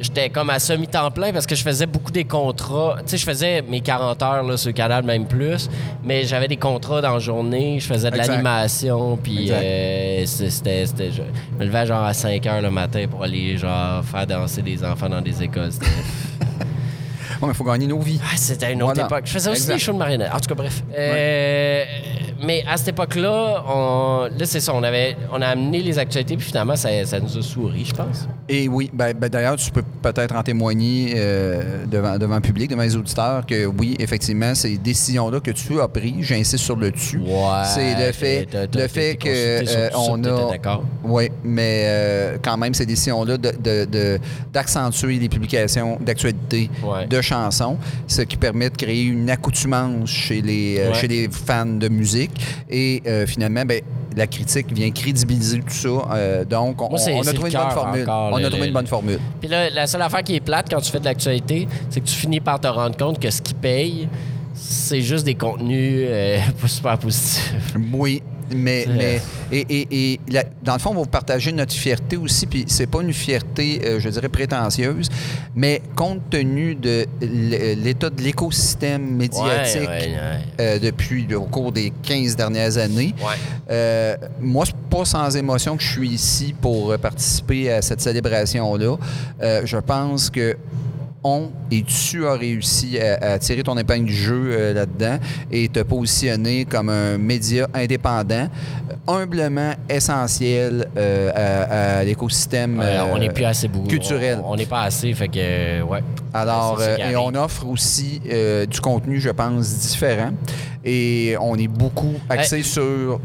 j'étais comme à semi-temps plein parce que je faisais beaucoup des contrats. Tu sais, je faisais mes 40 heures là, sur le canal, même plus, mais j'avais des contrats dans la journée, je faisais de l'animation, puis euh, c'était... Je me levais genre à 5 heures le matin pour aller genre faire danser des enfants dans des écoles. Bon, il faut gagner nos vies. ah, c'était une autre Voilà. époque. Je faisais aussi Exact. des shows de marionnettes. En tout cas, bref. Euh, mais à cette époque-là, on... là, c'est ça. On, avait... on a amené les actualités, puis finalement, ça, ça nous a souri, je pense. Et oui, ben, ben, d'ailleurs, tu peux peut-être en témoigner euh, devant, devant le public, devant les auditeurs, que oui, effectivement, ces décisions-là que tu as prises, j'insiste sur le tu. c'est le fait, le fait que euh, on a. Oui, mais euh, quand même, ces décisions-là de- de- de- d'accentuer les publications d'actualité Ouais. de chansons, ce qui permet de créer une accoutumance chez les, Ouais. chez les fans de musique. Et euh, finalement, ben, la critique vient crédibiliser tout ça. Euh, donc, on, Moi, a trouvé une bonne formule. encore, on a trouvé une bonne formule. Puis là, la seule affaire qui est plate quand tu fais de l'actualité, c'est que tu finis par te rendre compte que ce qui paye, c'est juste des contenus euh, pas super positifs. Oui, mais, et, et- et la- dans le fond, on va vous partager notre fierté aussi, puis c'est pas une fierté, euh, je dirais, prétentieuse, mais compte tenu de l'état de l'écosystème médiatique Ouais, ouais, ouais. euh, depuis au cours des 15 dernières années, euh, moi, c'est pas sans émotion que je suis ici pour participer à cette célébration-là. Euh, je pense que et tu as réussi à, à tirer ton épingle du jeu euh, là-dedans et te positionner comme un média indépendant, humblement essentiel euh, à, à l'écosystème Ouais, euh, on n'est plus assez beaucoup. culturel? On n'est pas assez, fait que, ouais. Alors, et on offre aussi du contenu, je pense, différent. Et on est beaucoup axé sur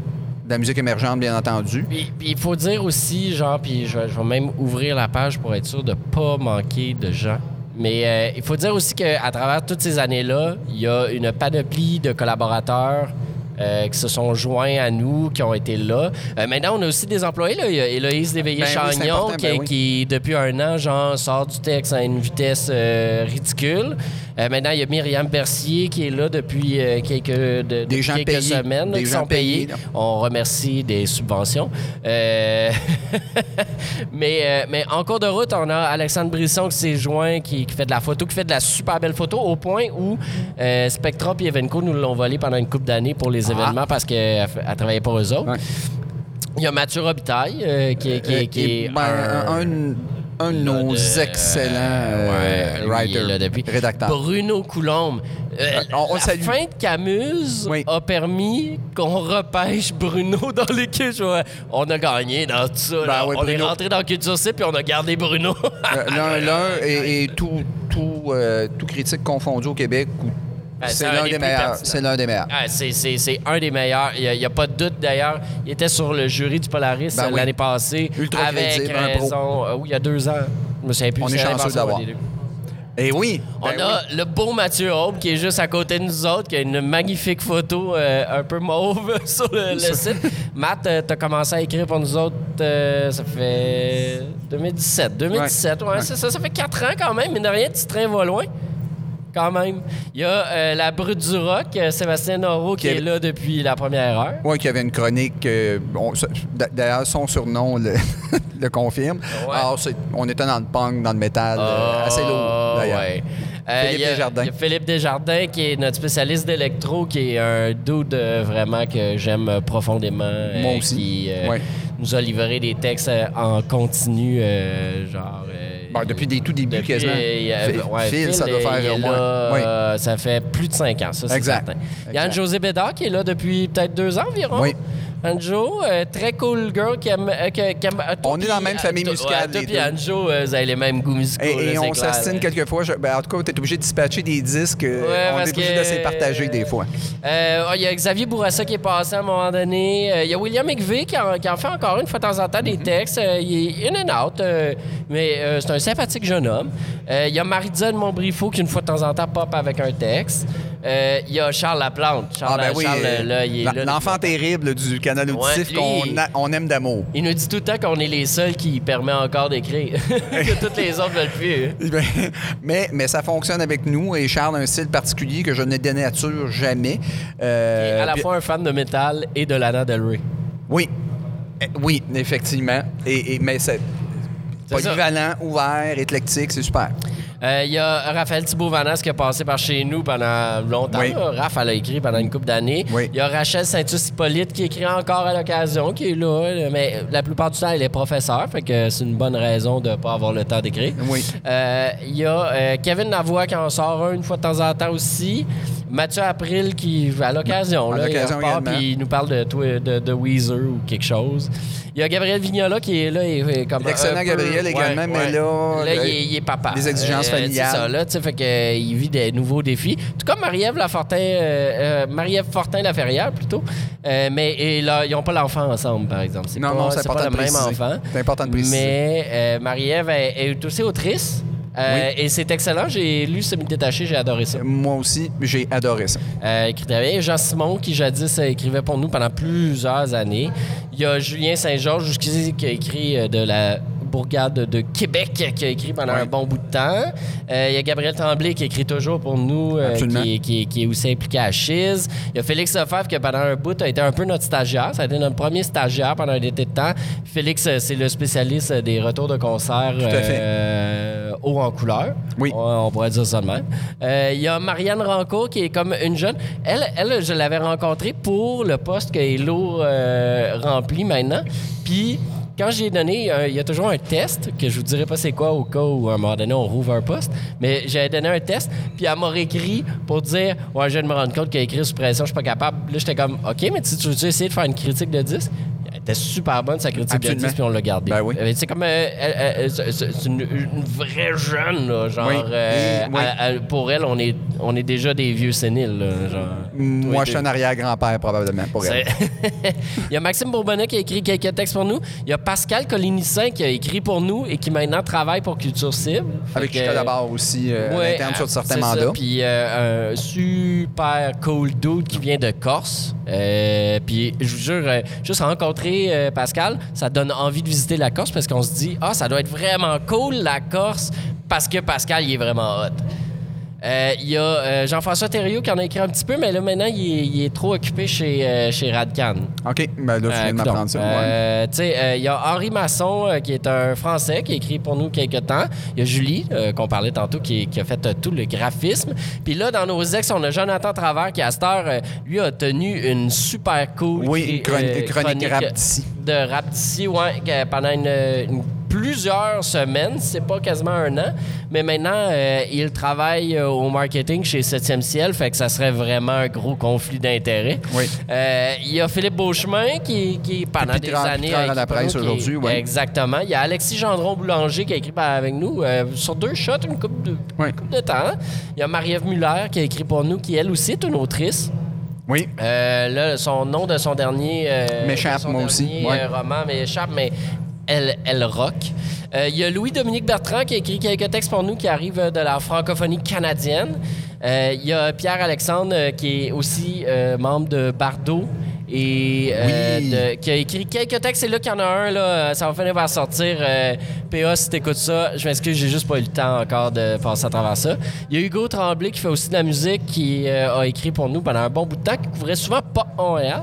la musique émergente, bien entendu. Puis il faut dire aussi, genre, puis je, vais- je vais même ouvrir la page pour être sûr de pas manquer de gens. Mais euh, il faut dire aussi qu'à travers toutes ces années-là, il y a une panoplie de collaborateurs euh, qui se sont joints à nous, qui ont été là. Euh, maintenant, on a aussi des employés. Là. Il y a Héloïse Ben oui, Léveillé-Chagnon, qui, ben oui. qui, depuis un an, genre, sort du texte à une vitesse euh, ridicule. Euh, maintenant, il y a Myriam Bercier qui est là depuis euh, quelques, de- Des depuis gens quelques payés. semaines, Des qui gens sont payés. On remercie des subventions. Euh, mais, mais en cours de route, on a Alexandre Brisson qui s'est joint, qui, qui fait de la photo, qui fait de la super belle photo, au point où Spectra et Evenco nous l'ont volé pendant une couple d'années pour les événements parce qu'elle ne travaillait pas eux autres. Ah. Ouais. Il y a Mathieu Robitaille qui, est- qui, est- qui Et, est ben, un, un- un de nos excellents euh, ouais, est writers, là depuis. rédacteurs. Bruno Coulombe. Euh, on- on le la salue. fin de Camus Oui. a permis qu'on repêche Bruno dans l'équipe. Je vois, On a gagné dans tout ça. Ben là. on est Bruno. rentré dans Culture C puis on a gardé Bruno. Euh, L'un, l'un et, et tout, tout, euh, tout critique confondu au Québec, ou- c'est c'est un l'un des meilleurs. pertinents. C'est l'un des meilleurs. Ah, c'est, un des meilleurs. Il n'y a, pas de doute d'ailleurs. Il était sur le jury du Polaris Ben oui. l'année passée. Ultra avec crédible, raison. Euh, oui, il y a deux ans. Je me souviens plus. On est chanceux d'avoir. Et oui. On ben a le beau Mathieu Aube qui est juste à côté de nous autres, qui a une magnifique photo euh, un peu mauve sur le, le site. Matt, euh, t'as commencé à écrire pour nous autres, euh, ça fait 2017. 2017, ouais, ça. Ça fait 4 ans quand même, mais de rien, tu train va loin. Quand même. Il y a euh, la brute du rock, euh, Sébastien Noro, qui Qui est là depuis la première heure. Oui, qu'il y avait une chronique. euh, on- D'ailleurs, son surnom le, le confirme. Ouais. Alors, c'est- on était dans le punk, dans le métal, euh, assez lourd, Ah, d'ailleurs. ouais. Euh, Philippe il y a- Desjardins. il y a Philippe Desjardins, qui est notre spécialiste d'électro, qui est un dude euh, vraiment que j'aime profondément. euh, Moi aussi. Qui euh, Ouais. nous a livré des textes euh, en continu, euh, genre. Bon, depuis des tout débuts, depuis, quasiment. euh, il y a- Phil- ça doit faire il au moins. Oui. euh, ça fait plus de cinq ans, ça, c'est certain. Exact. Yann-José Bédard, qui est là depuis peut-être deux ans environ. Oui. Anjo, euh, très cool girl qui aime. euh, qui- qui aime- euh, On est dans la même famille musicale, ouais, Toi deux. Anjo, vous avez les mêmes goûts musicaux. Et, et on s'astine quelquefois. je- ben, en tout cas, tu es obligé de dispatcher des disques. Ouais, on est obligé que- de se les partager des fois. Il y a Xavier Bourassa qui est passé à un moment donné. Il y a William McVeigh qui en, qui en fait encore une fois de temps en temps des Mm-hmm. textes. Il est in and out, mais c'est un sympathique jeune homme. Il y a Marie-Diane Montbriffaut qui, une fois de temps en temps, pop avec un texte. Euh, Il y a Charles Laplante. Charles, Ah, ben oui. Charles, euh, là, il est. L'enfant terrible du canal auditif qu'on on aime d'amour. Il nous dit tout le temps qu'on est les seuls qui permet encore d'écrire. que toutes les autres veulent plus. Ben, mais, mais ça fonctionne avec nous et Charles a un style particulier que je ne dénature jamais. Euh, à la puis- fois un fan de métal et de Lana Del Rey. Oui. Eh, Oui, effectivement. Et, et- mais c'est polyvalent, ouvert, éclectique, c'est super. Euh, Il y a Raphaël Thibault-Vanas qui a passé par chez nous pendant longtemps. Oui. là. Raph, elle a écrit pendant une couple d'années. Oui. Il y a Rachel Saint-Hippolyte qui écrit encore à l'occasion, qui est là. Mais la plupart du temps, elle est professeure, fait que c'est une bonne raison de ne pas avoir le temps d'écrire. Oui. Euh, Il y a euh, Kevin Lavoie qui en sort un une fois de temps en temps aussi. Mathieu April qui, à l'occasion, là, il repart, puis il nous parle de, toi- de, de Weezer ou quelque chose. Il y a Gabriel Vignola qui est là. Et, et comme peu- Gabriel également, mais là, Là, le- il, est, il est papa. les exigences Euh, familiales. C'est ça, là, tu sais, fait que, euh, il vit des nouveaux défis. Tout comme Marie-Ève Lafortin, euh, euh, Marie-Ève Fortin-Laferrière, plutôt. Euh, mais et là, ils n'ont pas l'enfant ensemble, par exemple. C'est Non, pas, non, c'est c'est pas important le de même enfant. C'est important de préciser. Mais euh, Marie-Ève est, est aussi autrice. Euh, Et c'est excellent. J'ai lu Semi-détaché, j'ai adoré ça. Moi aussi, j'ai adoré ça. Euh, écrit très bien. Jean Simon, qui jadis écrivait pour nous pendant plusieurs années. Il y a Julien Saint-Georges, qui a écrit euh, de la bourgade de Québec, qui a écrit pendant Ouais. un bon bout de temps. Euh, il y a Gabriel Tremblay, qui écrit toujours pour nous, euh, qui, est- qui est- qui est aussi impliqué à Chiz. Il y a Félix Lefebvre, qui pendant un bout a été un peu notre stagiaire. Ça a été notre premier stagiaire pendant un été de temps. Félix, euh, c'est le spécialiste des retours de concert euh, haut en couleur. Oui. On, on pourrait dire ça de même. Euh, Il y a Marianne Rancourt qui est comme une jeune. Elle, elle je l'avais rencontrée pour le poste que Hello euh, remplit maintenant. Puis, quand j'ai donné, euh, il y a toujours un test, que je vous dirai pas c'est quoi au cas où à un moment donné on rouvre un poste, mais j'avais donné un test, puis elle m'a réécrit pour dire Ouais, je viens de me rendre compte qu'elle écrit sous pression, je suis pas capable. Là, j'étais comme OK, mais tu tu veux essayer de faire une critique de disque Elle était super bonne, sa critique Absolument. de puis on l'a gardée. Ben oui. Euh, C'est comme. euh, c'est une, une vraie jeune, là, genre. Oui. euh, oui. pour elle, on est, on est déjà des vieux séniles, là, genre. Moi, je suis un arrière-grand-père, probablement, pour elle. Il y a Maxime Bourbonnais qui a écrit quelques textes pour nous. Il y a Pascal Colinissin qui a écrit pour nous et qui maintenant travaille pour Culture Cible. Avec qui je collabore aussi à Ouais, l'interne sur certains mandats. Puis un super cool dude qui vient de Corse. Euh, puis je vous jure, euh, juste rencontrer euh, Pascal, ça donne envie de visiter la Corse parce qu'on se dit, ah, ça doit être vraiment cool la Corse parce que Pascal, il est vraiment hot. Euh, Il y a euh, Jean-François Thériault qui en a écrit un petit peu, mais là maintenant, il est, il est trop occupé chez, euh, chez Radcan. OK, ben là, tu viens de m'apprendre ça. ouais. Tu sais, il y a Henri Masson, qui est un Français, qui a écrit pour nous quelques temps. Il y a Julie, qu'on parlait tantôt, qui, qui a fait tout le graphisme. Puis là, dans nos ex, on a Jonathan Travers, qui à cette heure, lui, a tenu une super cool Oui, une chroni- euh, chronique rap d'ici. De rap d'ici, ouais, pendant une, une- plusieurs semaines, c'est pas quasiment un an. Mais maintenant, euh, il travaille euh, au marketing chez 7e Ciel, fait que ça serait vraiment un gros conflit d'intérêts. Oui. Euh, Il y a Philippe Beauchemin qui, qui pendant des années. À la presse aujourd'hui. Exactement. Il y a Alexis Gendron Boulanger qui a écrit avec nous euh, sur deux shots, une coupe de, Oui. temps. Il y a Marie-Ève Muller qui a écrit pour nous, qui elle aussi est une autrice. Oui. Euh, là, son nom de son dernier. euh, M'échappe, de moi aussi, ouais. euh, roman m'échappe, mais elle, elle rock. Euh, Il y a Louis-Dominique Bertrand qui a écrit quelques textes pour nous qui arrivent euh, de la francophonie canadienne. Euh, Il y a Pierre-Alexandre qui est aussi euh, membre de Bardo et Oui. de- qui a écrit quelques textes. C'est là qu'il y en a un, là, ça va finir par sortir. PA, si t'écoutes ça, je m'excuse, j'ai juste pas eu le temps encore de passer à travers ça. Il y a Hugo Tremblay qui fait aussi de la musique, qui a écrit pour nous pendant un bon bout de temps, qui couvrait souvent pas Montréal.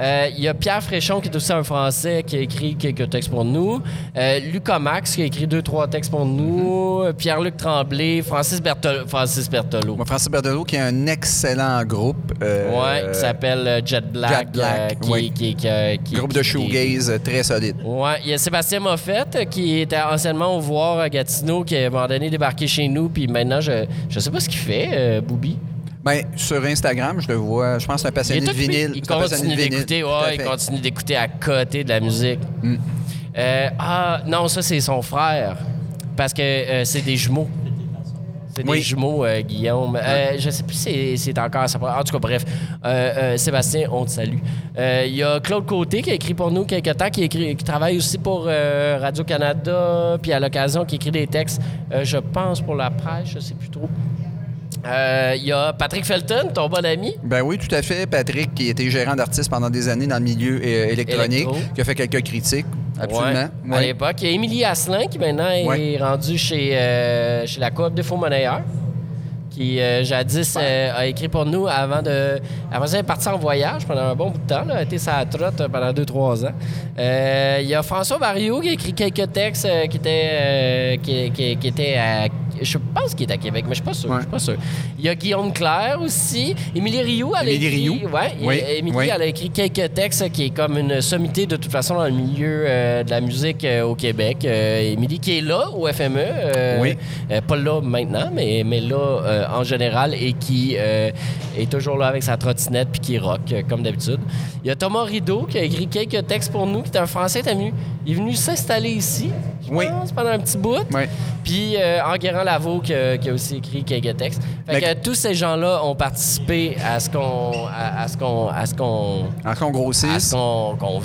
Euh, Il y a Pierre Fréchon, qui est aussi un Français, qui a écrit quelques textes pour nous. Euh, Lucas Max, qui a écrit deux, trois textes pour nous. Euh, Pierre-Luc Tremblay, Francis, Bertol- Francis Berthelot. Moi, Francis Berdelot, qui a un excellent groupe. euh, Ouais, qui s'appelle euh, Jet Black. Jet Black, euh, qui, oui. qui- qui- qui- Groupe de shoegaze très solide. Ouais, il y a Sébastien Moffett qui était anciennement au voir à Gatineau, qui a à un moment donné débarqué chez nous, puis maintenant, je, je sais pas ce qu'il fait, Booby. Ben, sur Instagram, je le vois. Je pense que c'est un passionné de vinyle. il continue d'écouter, ouais, il continue d'écouter à côté de la musique. Euh, ah, non, ça, c'est son frère. Parce que euh, c'est des jumeaux. C'est des Oui. jumeaux, euh, Guillaume. Euh, je sais plus si c'est- encore ça. En tout cas, bref. Euh, Sébastien, on te salue. Il y a Claude Côté qui a écrit pour nous quelques temps, qui, écrit, qui travaille aussi pour euh, Radio-Canada, puis à l'occasion, qui écrit des textes, je pense, pour la presse, je sais plus trop. Euh, Il y a Patrick Felton, ton bon ami. Ben oui, tout à fait. Patrick, qui était gérant d'artiste pendant des années dans le milieu euh, électronique, Électro. qui a fait quelques critiques. Absolument. Ouais, À l'époque. Il y a Émilie Asselin qui maintenant est rendue chez, euh, chez la Coop des faux monnayeurs. Qui euh, jadis euh, a écrit pour nous avant de. Avant est partie en voyage pendant un bon bout de temps. Là, elle a été sa trotte euh, pendant 2-3 ans. Euh, Il y a François Barriot qui a écrit quelques textes euh, qui étaient. euh, qui, qui- qui étaient à. Je pense qu'il est à Québec, mais je suis pas sûr. Je suis pas sûr. Il y a Guillaume Claire aussi. Émilie Rioux, elle a Émilie écrit. Rioux. Ouais, Oui, Émilie, oui. elle a écrit quelques textes qui est comme une sommité de toute façon dans le milieu euh, de la musique euh, au Québec. Euh, Émilie qui est là au FME. euh, Oui. euh, pas là maintenant, mais, mais là euh, en général et qui euh, est toujours là avec sa trottinette puis qui rock euh, comme d'habitude. Il y a Thomas Rideau qui a écrit quelques textes pour nous, qui est un Français, t'as? Il est venu s'installer ici, je Oui. pense, pendant un petit bout. Oui. Puis euh, Enguerrand Lavaux qui, a- qui a aussi écrit quelques textes. Fait que tous ces gens-là ont participé à ce qu'on à, à ce qu'on à ce qu'on En qu'on à grossisse. ce qu'on qu'on-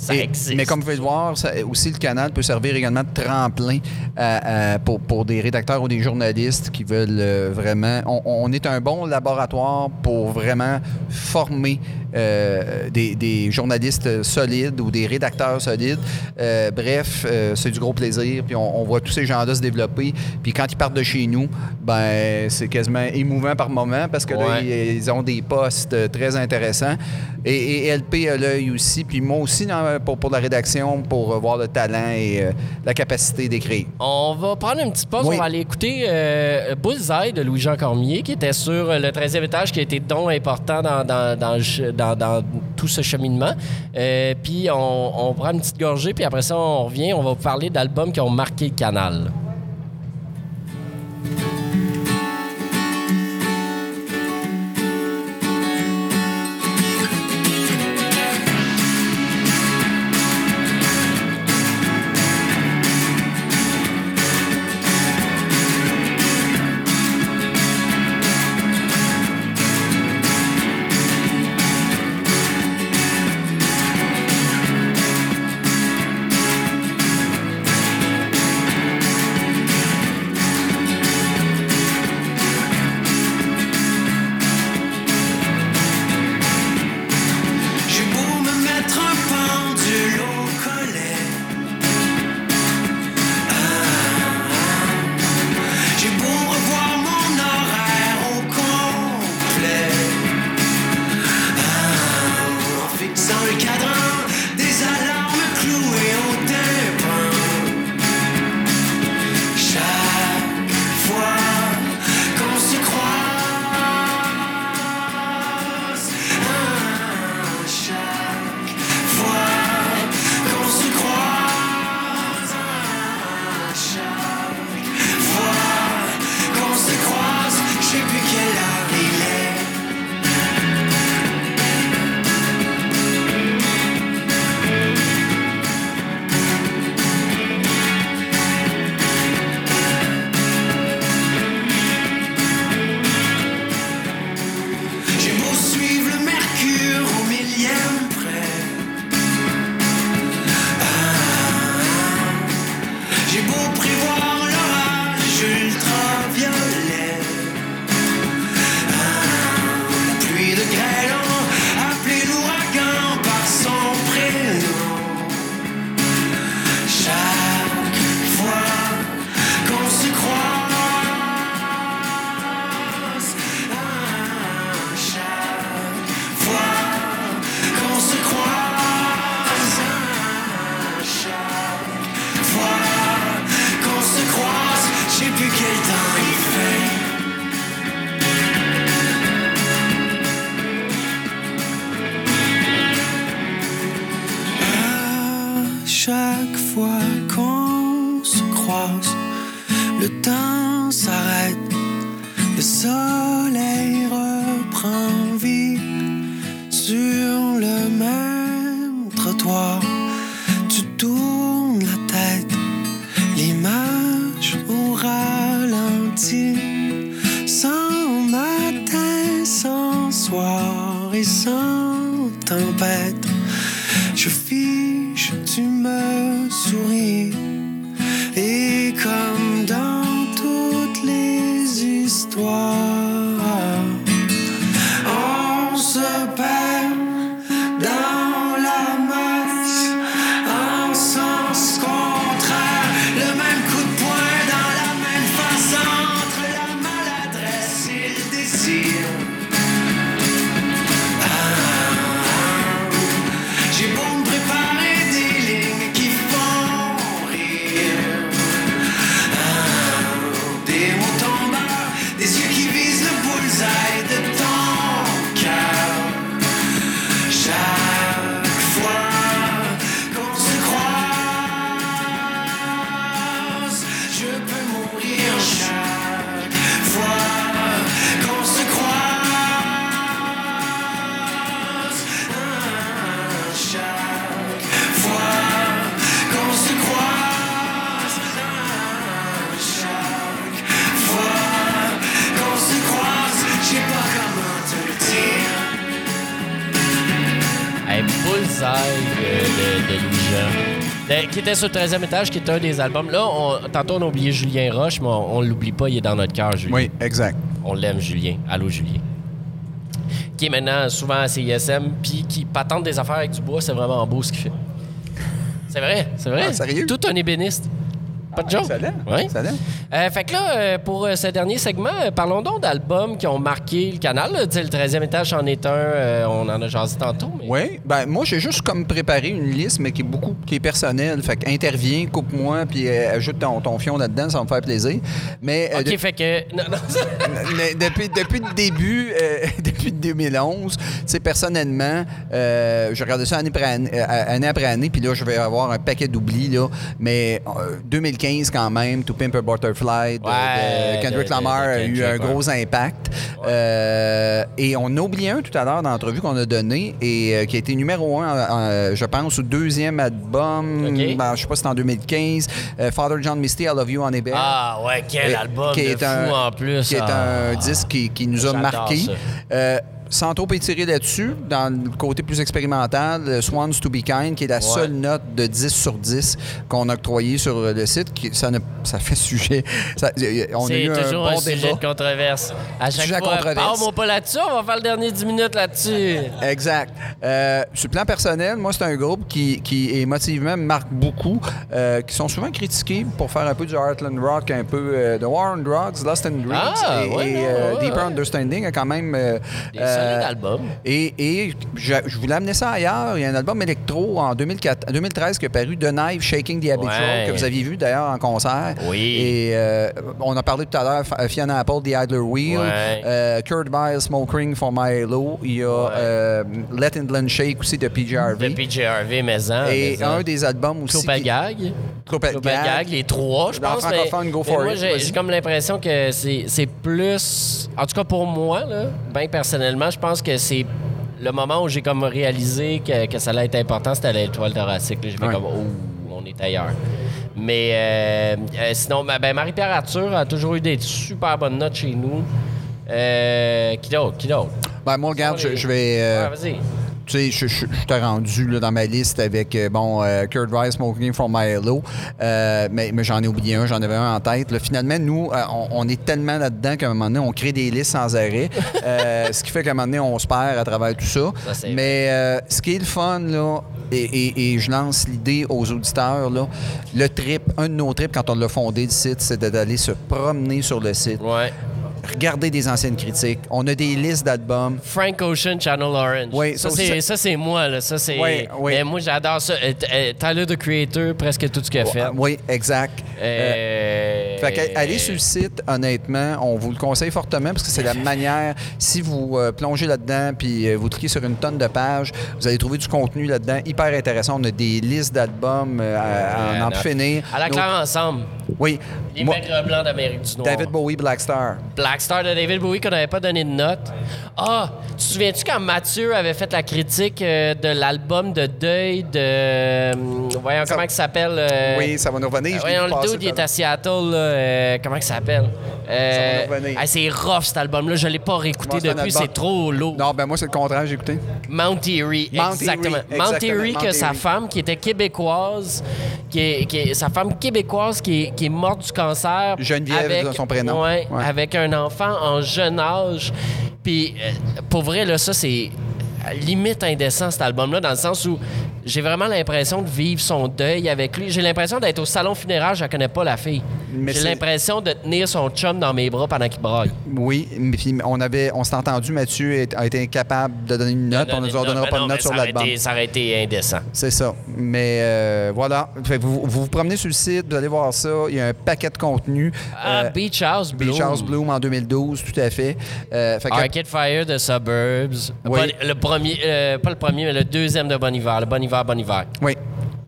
ça Et- existe. mais comme vous pouvez le voir, ça- aussi le canal peut servir également de tremplin à- à- pour, pour des rédacteurs ou des journalistes qui veulent euh, vraiment. On, on est un bon laboratoire pour vraiment former euh, des, des journalistes solides ou des rédacteurs solides. Euh, bref, euh, c'est du gros plaisir. Puis on, on voit tous ces gens-là se développer. Puis quand ils partent de chez nous, ben c'est quasiment émouvant par moment parce que là, ils, ils ont des postes euh, très intéressants. Et, et LP a l'œil aussi, puis moi aussi dans- pour, pour la rédaction, pour euh, voir le talent et euh, la capacité d'écrire. On va prendre une petite pause. Oui. On va aller écouter euh, Bullseye de Louis-Jean Cormier, qui était sur euh, le 13e étage, qui a été don important dans, dans, dans, tout ce cheminement. Euh, puis on, on prend une petite gorgée, puis après ça, on revient. On va vous parler d'albums qui ont marqué le canal. Était sur le 13e étage, qui est un des albums. Là, on- tantôt, on a oublié Julien Roche, mais on, on l'oublie pas, il est dans notre cœur, Julien. Oui, exact. On l'aime, Julien. Allô, Julien. Qui est maintenant souvent à CISM, puis qui patente des affaires avec du bois, c'est vraiment beau ce qu'il fait. C'est vrai, c'est vrai. Ah, sérieux? Tout un ébéniste. Pas de joke? Excellent. Oui. Excellent. Euh, fait que là, euh, pour euh, ce dernier segment, euh, parlons donc d'albums qui ont marqué le canal. là. Le 13e étage en est un, on en a jasé tantôt. Mais... Oui, ben moi j'ai juste comme préparé une liste, mais qui est beaucoup, qui est personnelle. Fait que interviens, coupe-moi, puis euh, ajoute ton, ton fion là-dedans, ça va me faire plaisir. Mais, euh, OK, de- fait que... Non, non, mais depuis, depuis le début, euh, depuis 2011, tu personnellement, je regardais ça année après année, année après année, puis là, je vais avoir un paquet d'oublis, là. Mais euh, 2015, quand même, To Pimp a Butterfly de, Ouais, de Kendrick de- Lamar a eu un gros impact. Et on a oublié un tout à l'heure dans l'entrevue qu'on a donné et qui a été numéro un, en- en- je pense, au deuxième album, OK. ben, je sais pas si c'est en 2015, euh, Father John Misty, I Love You on Ebay. Ah ouais, quel Et- album qui de est fou un- en plus. Qui est Ah. un disque qui, qui nous a marqué. Sans trop étirer là-dessus, dans le côté plus expérimental, Swans to Be Kind, qui est la seule note de 10 sur 10 qu'on a octroyée sur le site, qui, ça, ne- ça fait sujet. ça- on a eu un toujours bon un sujet débat. de controverse. À chaque Sujet fois, controverse. parle-moi pas là-dessus, on va faire le dernier 10 minutes là-dessus. Exact. Euh, sur le plan personnel, moi, c'est un groupe qui, qui émotivement me marque beaucoup, euh, qui sont souvent critiqués pour faire un peu du Heartland Rock, un peu euh, de War on Drugs, Lost in Dreams Ah, et, ouais, et, euh, ouais, Deeper ouais. Understanding a quand même... euh, Des euh. Et, et je, je voulais amener ça ailleurs. Il y a un album électro en 2004, 2013 qui est paru, The Knife Shaking the Habitual, Ouais. que vous aviez vu d'ailleurs en concert. Oui. Et euh, on a parlé tout à l'heure, Fiona Apple, The Idler Wheel, Ouais. euh, Kurt Vile, Smoke Ring for My Hello. Il y a Ouais. euh, Let England Shake aussi de PJ De Harvey, Maison. Et un des albums aussi. Clopel qui- Gag. Clopel Clopel Gag. Gag, les trois, je pense. francophone, go for moi, it, j'ai comme l'impression que c'est c'est plus... En tout cas, pour moi, là, bien personnellement, je pense que c'est le moment où j'ai comme réalisé que, que ça allait être important, c'était l'étoile thoracique. J'ai fait Ouais. comme, oh, on est ailleurs. Mais euh, euh, sinon, ben, Marie-Pierre Arthur a toujours eu des super bonnes notes chez nous. Euh, qui d'autre? Qui d'autre? Ben, moi, regarde, je, je vais. Ouais, vas-y. Tu sais, je, je, je t'ai rendu là, dans ma liste avec, euh, bon, euh, Kurt Weiss, Smoking from My Hello. Euh, mais mais j'en ai oublié un, j'en avais un en tête. là. Finalement, nous, euh, on, on est tellement là-dedans qu'à un moment donné, on crée des listes sans arrêt. Ce qui fait qu'à un moment donné, on se perd à travers tout ça. Mais ce qui est le fun, là, et, et- et je lance l'idée aux auditeurs, là, le trip, un de nos trips quand on l'a fondé, le site, c'est de- d'aller se promener sur le site, Ouais. Regarder des anciennes critiques. On a des listes d'albums. Frank Ocean, Channel Orange. Oui, ça, ça c'est, ça, c'est moi. Là. Ça, c'est... Oui, oui. Mais moi, j'adore ça. Euh, euh, Tyler, the Creator, presque tout ce qu'il a fait. Ah, Oui, exact. Euh, Euh, Fait que, allez sur le site, honnêtement, on vous le conseille fortement parce que c'est la manière, si vous plongez là-dedans puis vous cliquez sur une tonne de pages, vous allez trouver du contenu là-dedans hyper intéressant. On a des listes d'albums à, à en finir. À la claire ensemble. Oui. Les Moi, maigres blancs d'Amérique du Nord. David Bowie, Black Star. Black Star de David Bowie qu'on n'avait pas donné de note. Ah, tu te souviens-tu quand Mathieu avait fait la critique euh, de l'album de deuil de. euh, voyons, Ça- comment il s'appelle? euh, Oui, ça va nous revenir. je l'ai voyons, vu le passer dude, il tout est à à Seattle. là, euh, comment il s'appelle? Euh, Ça va nous revenir. ah, c'est rough cet album-là. Je ne l'ai pas réécouté Moi, c'est un depuis. album- C'est trop lourd. Non, ben moi, c'est le contraire, j'ai écouté. Mount Erie, Mount exactement. Erie, Mount exactement, Erie, Mount que sa Erie. femme, qui était québécoise, qui est, qui est- sa femme québécoise qui est, qui est morte du cancer. Geneviève, avec, son prénom. ouais, Ouais. avec un en jeune âge. Puis, euh, pour vrai, là, ça, c'est limite indécent, cet album-là, dans le sens où j'ai vraiment l'impression de vivre son deuil avec lui. J'ai l'impression d'être au salon funéraire, je ne connais pas la fille. J'ai l'impression de tenir son chum dans mes bras pendant qu'il braille. Oui, mais puis on avait, on s'est entendu, Mathieu a été incapable de donner une note. on ne nous en donnera mais pas non, de note sur l'album. Ça aurait été indécent. C'est ça. Mais euh, voilà. Vous, vous vous promenez sur le site, vous allez voir ça. Il y a un paquet de contenu. Ah, Euh, Beach House Bloom. Beach House Bloom en 2012, tout à fait. Euh, fait Arcade Fire de Suburbs. Oui. Le premier, euh, pas le premier, mais le deuxième de Bon Hiver. Le Bon Hiver, Bon Hiver. oui.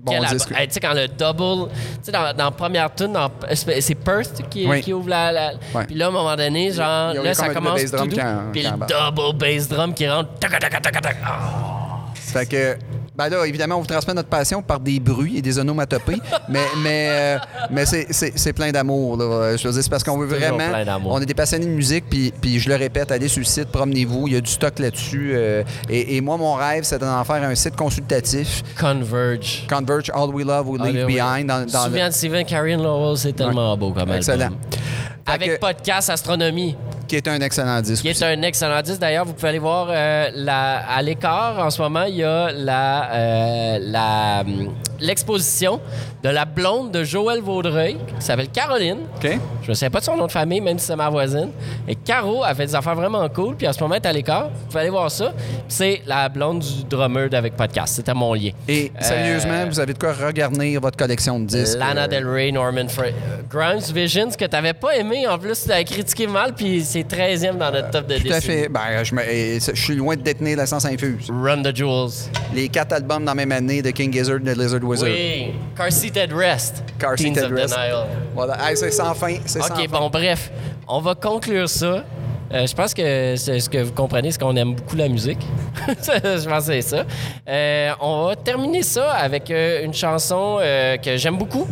Bon Hey, tu sais, quand le double. Tu sais, dans, dans la première tune, c'est Perth qui, Oui. qui ouvre la. Puis là, à un moment donné, genre, là, ça commence. Puis le double bass drum qui rentre. Tac, tac, tac, tac, tac. Fait que, ben là, évidemment, on vous transmet notre passion par des bruits et des onomatopées, mais, mais, euh, mais c'est- plein d'amour. Je veux dire, c'est parce qu'on veut vraiment. plein d'amour. On est des passionnés de musique, puis, puis je le répète, allez sur le site, promenez-vous, il y a du stock là-dessus. euh, et, et moi, mon rêve, c'est d'en faire un site consultatif. Converge. Converge All We Love, We Leave oui. Behind. Dans, dans souviens de Steven Carrion Lowell, c'est tellement beau comme Excellent. album. Avec que- podcast Astronomie. qui est un excellent disque. qui est aussi. un excellent disque. D'ailleurs, vous pouvez aller voir euh, la, à l'écart en ce moment, il y a la, euh, la, hum, l'exposition de la blonde de Joël Vaudreuil qui s'appelle Caroline. OK? Je ne sais pas de son nom de famille, même si c'est ma voisine. Et Caro a fait des affaires vraiment cool. Puis en ce moment, elle est à l'écart. Vous pouvez aller voir ça. C'est la blonde du drummer d'Avec Podcast. C'était mon lien. Et sérieusement, Euh, vous avez de quoi regarnir votre collection de disques. Lana euh, Del Rey, Norman Fra- euh, Grimes Visions, que tu n'avais pas aimé. En plus, tu as critiqué mal. Puis c'est 13e dans notre top de Tout à fait. Ben, je, me- je suis loin de détenir la science infuse. Run the Jewels. Les quatre albums dans la même année de King Gizzard et de Lizard Wizard. Oui, Car Seated Rest. Car Seated Rest. Voilà. Hey, c'est sans fin. C'est sans OK, fin. bon, bref, on va conclure ça. Euh, je pense que c'est- ce que vous comprenez, c'est qu'on aime beaucoup la musique. je pense que c'est ça. Euh, on va terminer ça avec euh, une chanson que j'aime beaucoup.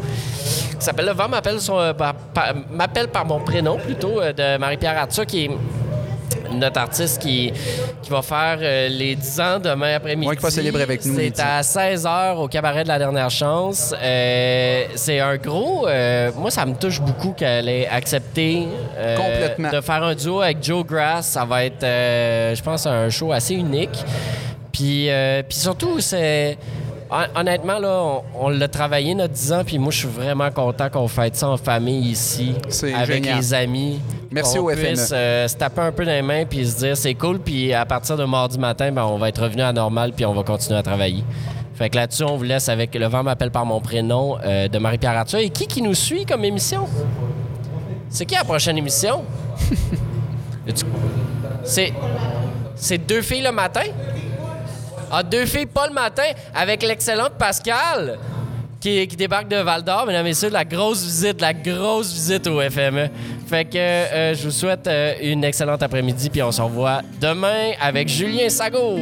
qui s'appelle Le vent m'appelle par, par- m'appelle par mon prénom, plutôt, de Marie-Pierre Arthur, qui est notre artiste qui, qui va faire euh, les 10 ans demain après-midi. Ouais, qui va célébrer avec nous C'est 10 à 16h au cabaret de la dernière chance. Euh, c'est un gros... euh, moi, ça me touche beaucoup qu'elle ait accepté Complètement. de faire un duo avec Joe Grass. Ça va être, je pense, un show assez unique. Puis, puis surtout, c'est... hon- Honnêtement, là, on, on l'a travaillé notre 10 ans, puis moi, je suis vraiment content qu'on fête ça en famille ici, avec génial. les amis. Merci au FME. puisse, euh, se taper un peu dans les mains puis se dire c'est cool. Puis à partir de mardi matin, ben, on va être revenu à normal puis on va continuer à travailler. Fait que là-dessus, on vous laisse avec Le vent m'appelle par mon prénom euh, de Marie-Pierre Arthur. Et qui qui nous suit comme émission? C'est qui la prochaine émission? C'est deux filles le matin? Ah, deux filles pas le matin avec l'excellente Pascal qui, débarque de Val d'Or. Mesdames et messieurs, la grosse visite, la grosse visite au FME. Fait que euh, je vous souhaite euh, une excellente après-midi, puis on se revoit demain avec Julien Sago.